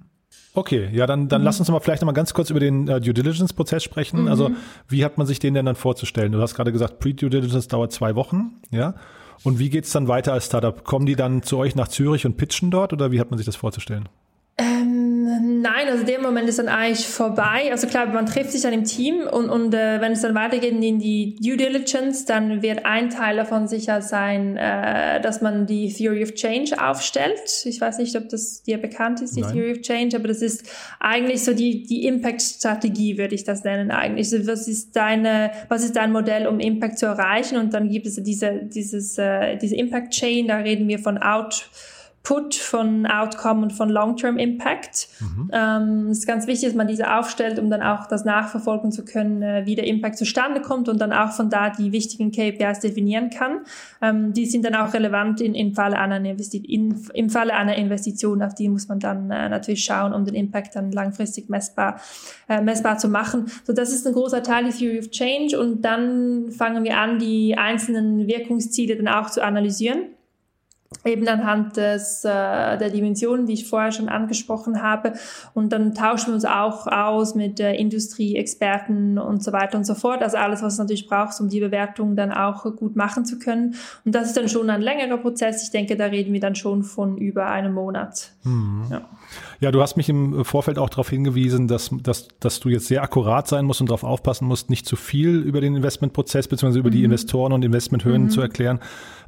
Okay, ja, dann, dann mhm. lass uns mal vielleicht noch mal ganz kurz über den äh, Due Diligence-Prozess sprechen. Mhm. Also, wie hat man sich den denn dann vorzustellen? Du hast gerade gesagt, Pre-Due Diligence dauert zwei Wochen, ja? Und wie geht's dann weiter als Startup? Kommen die dann zu euch nach Zürich und pitchen dort oder wie hat man sich das vorzustellen? Nein, also der Moment ist dann eigentlich vorbei. Also klar, man trifft sich dann im Team und, und äh, wenn es dann weitergeht in die Due Diligence, dann wird ein Teil davon sicher sein, äh, dass man die Theory of Change aufstellt. Ich weiß nicht, ob das dir bekannt ist, die nein. Theory of Change, aber das ist eigentlich so die, die Impact-Strategie, würde ich das nennen eigentlich. Also was ist deine, was ist dein Modell, um Impact zu erreichen? Und dann gibt es diese, dieses, äh, diese Impact Chain, da reden wir von Out Put von Outcome und von Long-Term Impact. Mhm. Ähm, es ist ganz wichtig, dass man diese aufstellt, um dann auch das nachverfolgen zu können, äh, wie der Impact zustande kommt und dann auch von da die wichtigen KPIs definieren kann. Ähm, die sind dann auch relevant in, im, Falle einer in, im Falle einer Investition. Auf die muss man dann äh, natürlich schauen, um den Impact dann langfristig messbar, äh, messbar zu machen. So, das ist ein großer Teil der Theory of Change und dann fangen wir an, die einzelnen Wirkungsziele dann auch zu analysieren eben anhand des, äh, der Dimensionen, die ich vorher schon angesprochen habe. Und dann tauschen wir uns auch aus mit äh, Industrieexperten und so weiter und so fort. Also alles, was es natürlich braucht, um die Bewertung dann auch gut machen zu können. Und das ist dann schon ein längerer Prozess. Ich denke, da reden wir dann schon von über einem Monat. Mhm. Ja. Ja, du hast mich im Vorfeld auch darauf hingewiesen, dass, dass, dass du jetzt sehr akkurat sein musst und darauf aufpassen musst, nicht zu viel über den Investmentprozess bzw. über mhm. die Investoren und Investmenthöhen mhm. zu erklären,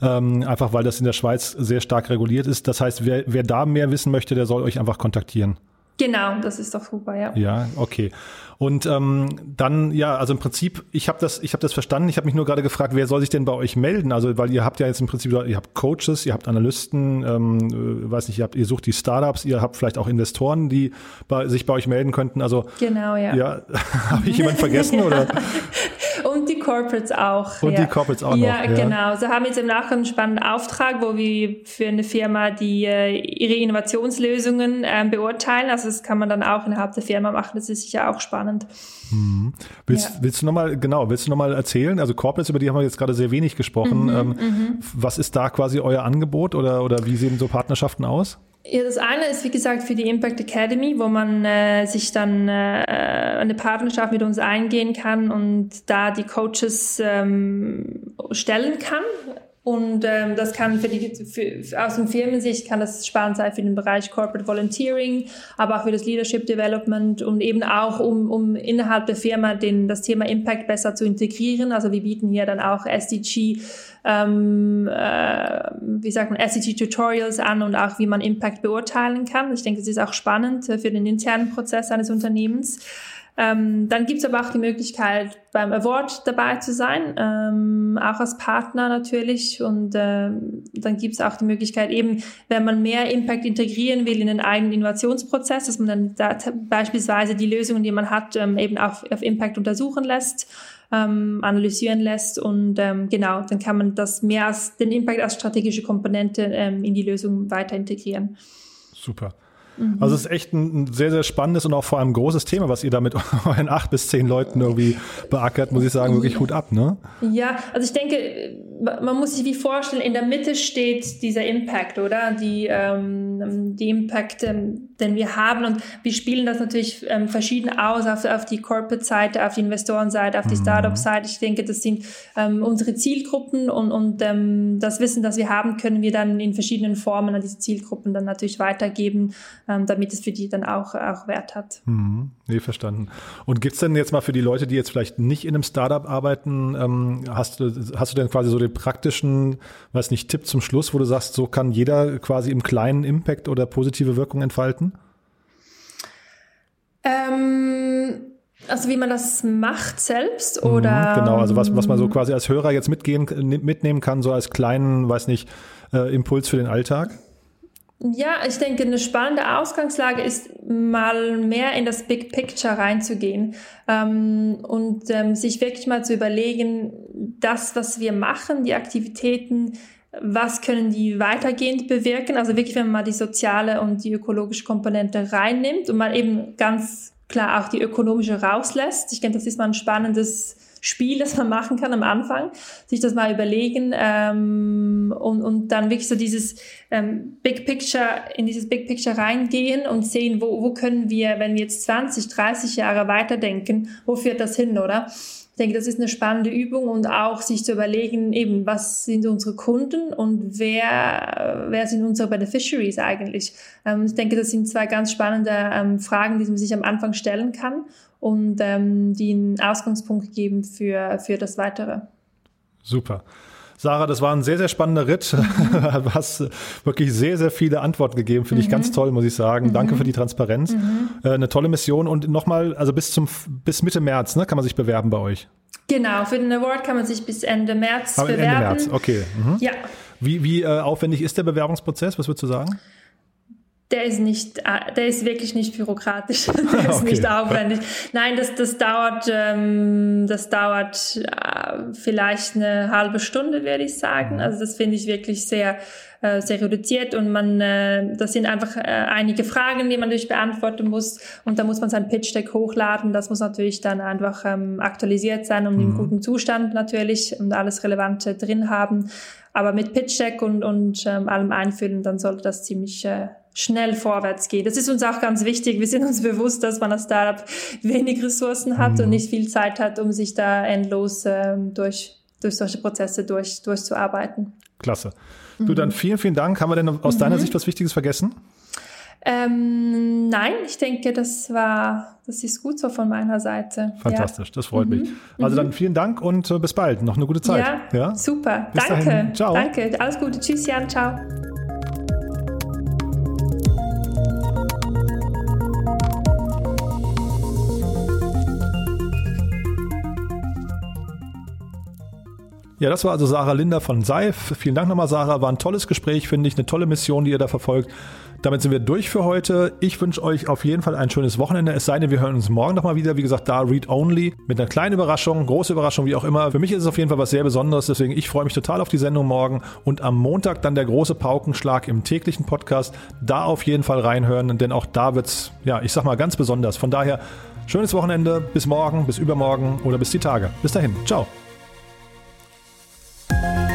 ähm, einfach weil das in der Schweiz sehr stark reguliert ist. Das heißt, wer, wer da mehr wissen möchte, der soll euch einfach kontaktieren. Genau, das ist doch super, ja. Ja, okay. Und ähm, dann, ja, also im Prinzip, ich habe das, ich habe das verstanden. Ich habe mich nur gerade gefragt, wer soll sich denn bei euch melden? Also, weil ihr habt ja jetzt im Prinzip, ihr habt Coaches, ihr habt Analysten, ähm, äh, weiß nicht, ihr habt, ihr sucht die Startups, ihr habt vielleicht auch Investoren, die bei, sich bei euch melden könnten. Also genau, ja. Ja, habe ich jemand vergessen oder? Und die Corporates auch. Und ja. die Corporates auch ja, noch. Ja, genau. Sie haben jetzt im Nachhinein einen spannenden Auftrag, wo wir für eine Firma die äh, ihre Innovationslösungen äh, beurteilen. Also das kann man dann auch innerhalb der Firma machen. Das ist sicher auch spannend. Mhm. Willst, ja. willst du nochmal, genau, willst du nochmal erzählen? Also Corporates, über die haben wir jetzt gerade sehr wenig gesprochen. Mhm, ähm, mhm. Was ist da quasi euer Angebot oder, oder wie sehen so Partnerschaften aus? Ja, das eine ist, wie gesagt, für die Impact Academy, wo man äh, sich dann äh, eine Partnerschaft mit uns eingehen kann und da die Coaches ähm, stellen kann. Und ähm, das kann für die, für, aus dem Firmensicht kann das spannend sein für den Bereich Corporate Volunteering, aber auch für das Leadership Development und eben auch, um, um innerhalb der Firma den, das Thema Impact besser zu integrieren. Also wir bieten hier dann auch SDG ähm, äh, wie sagt man, SCT-Tutorials an und auch, wie man Impact beurteilen kann. Ich denke, das ist auch spannend äh, für den internen Prozess eines Unternehmens. Ähm, dann gibt es aber auch die Möglichkeit, beim Award dabei zu sein, ähm, auch als Partner natürlich. Und ähm, dann gibt es auch die Möglichkeit, eben, wenn man mehr Impact integrieren will in den eigenen Innovationsprozess, dass man dann da beispielsweise die Lösungen, die man hat, ähm, eben auch auf Impact untersuchen lässt ähm, analysieren lässt und ähm, genau, dann kann man das mehr als den Impact als strategische Komponente ähm, in die Lösung weiter integrieren. Super. Mhm. Also es ist echt ein sehr, sehr spannendes und auch vor allem großes Thema, was ihr da mit euren acht bis zehn Leuten irgendwie beackert, muss ich sagen, wirklich Hut ab, ne? Ja, also ich denke, man muss sich wie vorstellen, in der Mitte steht dieser Impact, oder? Die, ähm, die Impact, ähm, den wir haben und wir spielen das natürlich ähm, verschieden aus auf, auf die Corporate-Seite, auf die Investorenseite, auf die mhm. Startup-Seite. Ich denke, das sind ähm, unsere Zielgruppen und, und ähm, das Wissen, das wir haben, können wir dann in verschiedenen Formen an diese Zielgruppen dann natürlich weitergeben ähm, damit es für die dann auch, auch Wert hat. Mhm. Nee, verstanden. Und gibt es denn jetzt mal für die Leute, die jetzt vielleicht nicht in einem Startup arbeiten, ähm, hast, du, hast du denn quasi so den praktischen, weiß nicht, Tipp zum Schluss, wo du sagst, so kann jeder quasi im kleinen Impact oder positive Wirkung entfalten? Ähm also wie man das macht selbst oder? Mhm, genau, also was, was man so quasi als Hörer jetzt mitgehen, mitnehmen kann, so als kleinen, weiß nicht, äh, Impuls für den Alltag? Ja, ich denke, eine spannende Ausgangslage ist, mal mehr in das Big Picture reinzugehen ähm, und ähm, sich wirklich mal zu überlegen, das, was wir machen, die Aktivitäten, was können die weitergehend bewirken? Also wirklich, wenn man mal die soziale und die ökologische Komponente reinnimmt und mal eben ganz klar auch die ökonomische rauslässt. Ich denke, das ist mal ein spannendes Spiel, das man machen kann am Anfang, sich das mal überlegen ähm, und, und dann wirklich so dieses ähm, Big Picture, in dieses Big Picture reingehen und sehen, wo, wo können wir, wenn wir jetzt 20, 30 Jahre weiterdenken, wo führt das hin, oder? Ich denke, das ist eine spannende Übung und auch sich zu überlegen, eben, was sind unsere Kunden und wer, wer sind unsere Beneficiaries eigentlich? Ähm, ich denke, das sind zwei ganz spannende ähm, Fragen, die man sich am Anfang stellen kann und ähm, die einen Ausgangspunkt geben für, für das Weitere. Super. Sarah, das war ein sehr, sehr spannender Ritt. Du hast wirklich sehr, sehr viele Antworten gegeben. Finde mhm. ich ganz toll, muss ich sagen. Mhm. Danke für die Transparenz. Mhm. Äh, eine tolle Mission. Und nochmal, also bis zum bis Mitte März ne, kann man sich bewerben bei euch. Genau, für den Award kann man sich bis Ende März Aber bewerben. Ende März, okay. Mhm. Ja. Wie, wie äh, aufwendig ist der Bewerbungsprozess? Was würdest du sagen? Der ist nicht, äh, der ist wirklich nicht bürokratisch, der ist okay. nicht aufwendig. Nein, das, das dauert, ähm, das dauert äh, vielleicht eine halbe Stunde, würde ich sagen. Mhm. Also das finde ich wirklich sehr, äh, sehr reduziert und man, äh, das sind einfach äh, einige Fragen, die man natürlich beantworten muss und da muss man sein Pitch Deck hochladen. Das muss natürlich dann einfach ähm, aktualisiert sein und mhm. im guten Zustand natürlich und alles Relevante drin haben. Aber mit Pitch Deck und, und ähm, allem einfüllen, dann sollte das ziemlich äh, schnell vorwärts geht. Das ist uns auch ganz wichtig. Wir sind uns bewusst, dass man als Startup wenig Ressourcen hat mhm. und nicht viel Zeit hat, um sich da endlos ähm, durch, durch solche Prozesse durch, durchzuarbeiten. Klasse. Du, dann vielen, vielen Dank. Haben wir denn aus mhm. deiner Sicht was Wichtiges vergessen? Ähm, nein, ich denke, das war, das ist gut so von meiner Seite. Fantastisch, ja. das freut mhm. mich. Also dann mhm. vielen Dank und äh, bis bald. Noch eine gute Zeit. Ja, ja? super. Bis Danke. Dahin. Ciao. Danke. Alles Gute. Tschüss, Jan. Ciao. Ja, das war also Sarah Linder von Seif. Vielen Dank nochmal, Sarah. War ein tolles Gespräch, finde ich. Eine tolle Mission, die ihr da verfolgt. Damit sind wir durch für heute. Ich wünsche euch auf jeden Fall ein schönes Wochenende. Es sei denn, wir hören uns morgen nochmal wieder. Wie gesagt, da Read Only mit einer kleinen Überraschung, große Überraschung, wie auch immer. Für mich ist es auf jeden Fall was sehr Besonderes. Deswegen, ich freue mich total auf die Sendung morgen. Und am Montag dann der große Paukenschlag im täglichen Podcast. Da auf jeden Fall reinhören, denn auch da wird's, ja, ich sag mal ganz besonders. Von daher, schönes Wochenende. Bis morgen, bis übermorgen oder bis die Tage. Bis dahin. Ciao. Bye.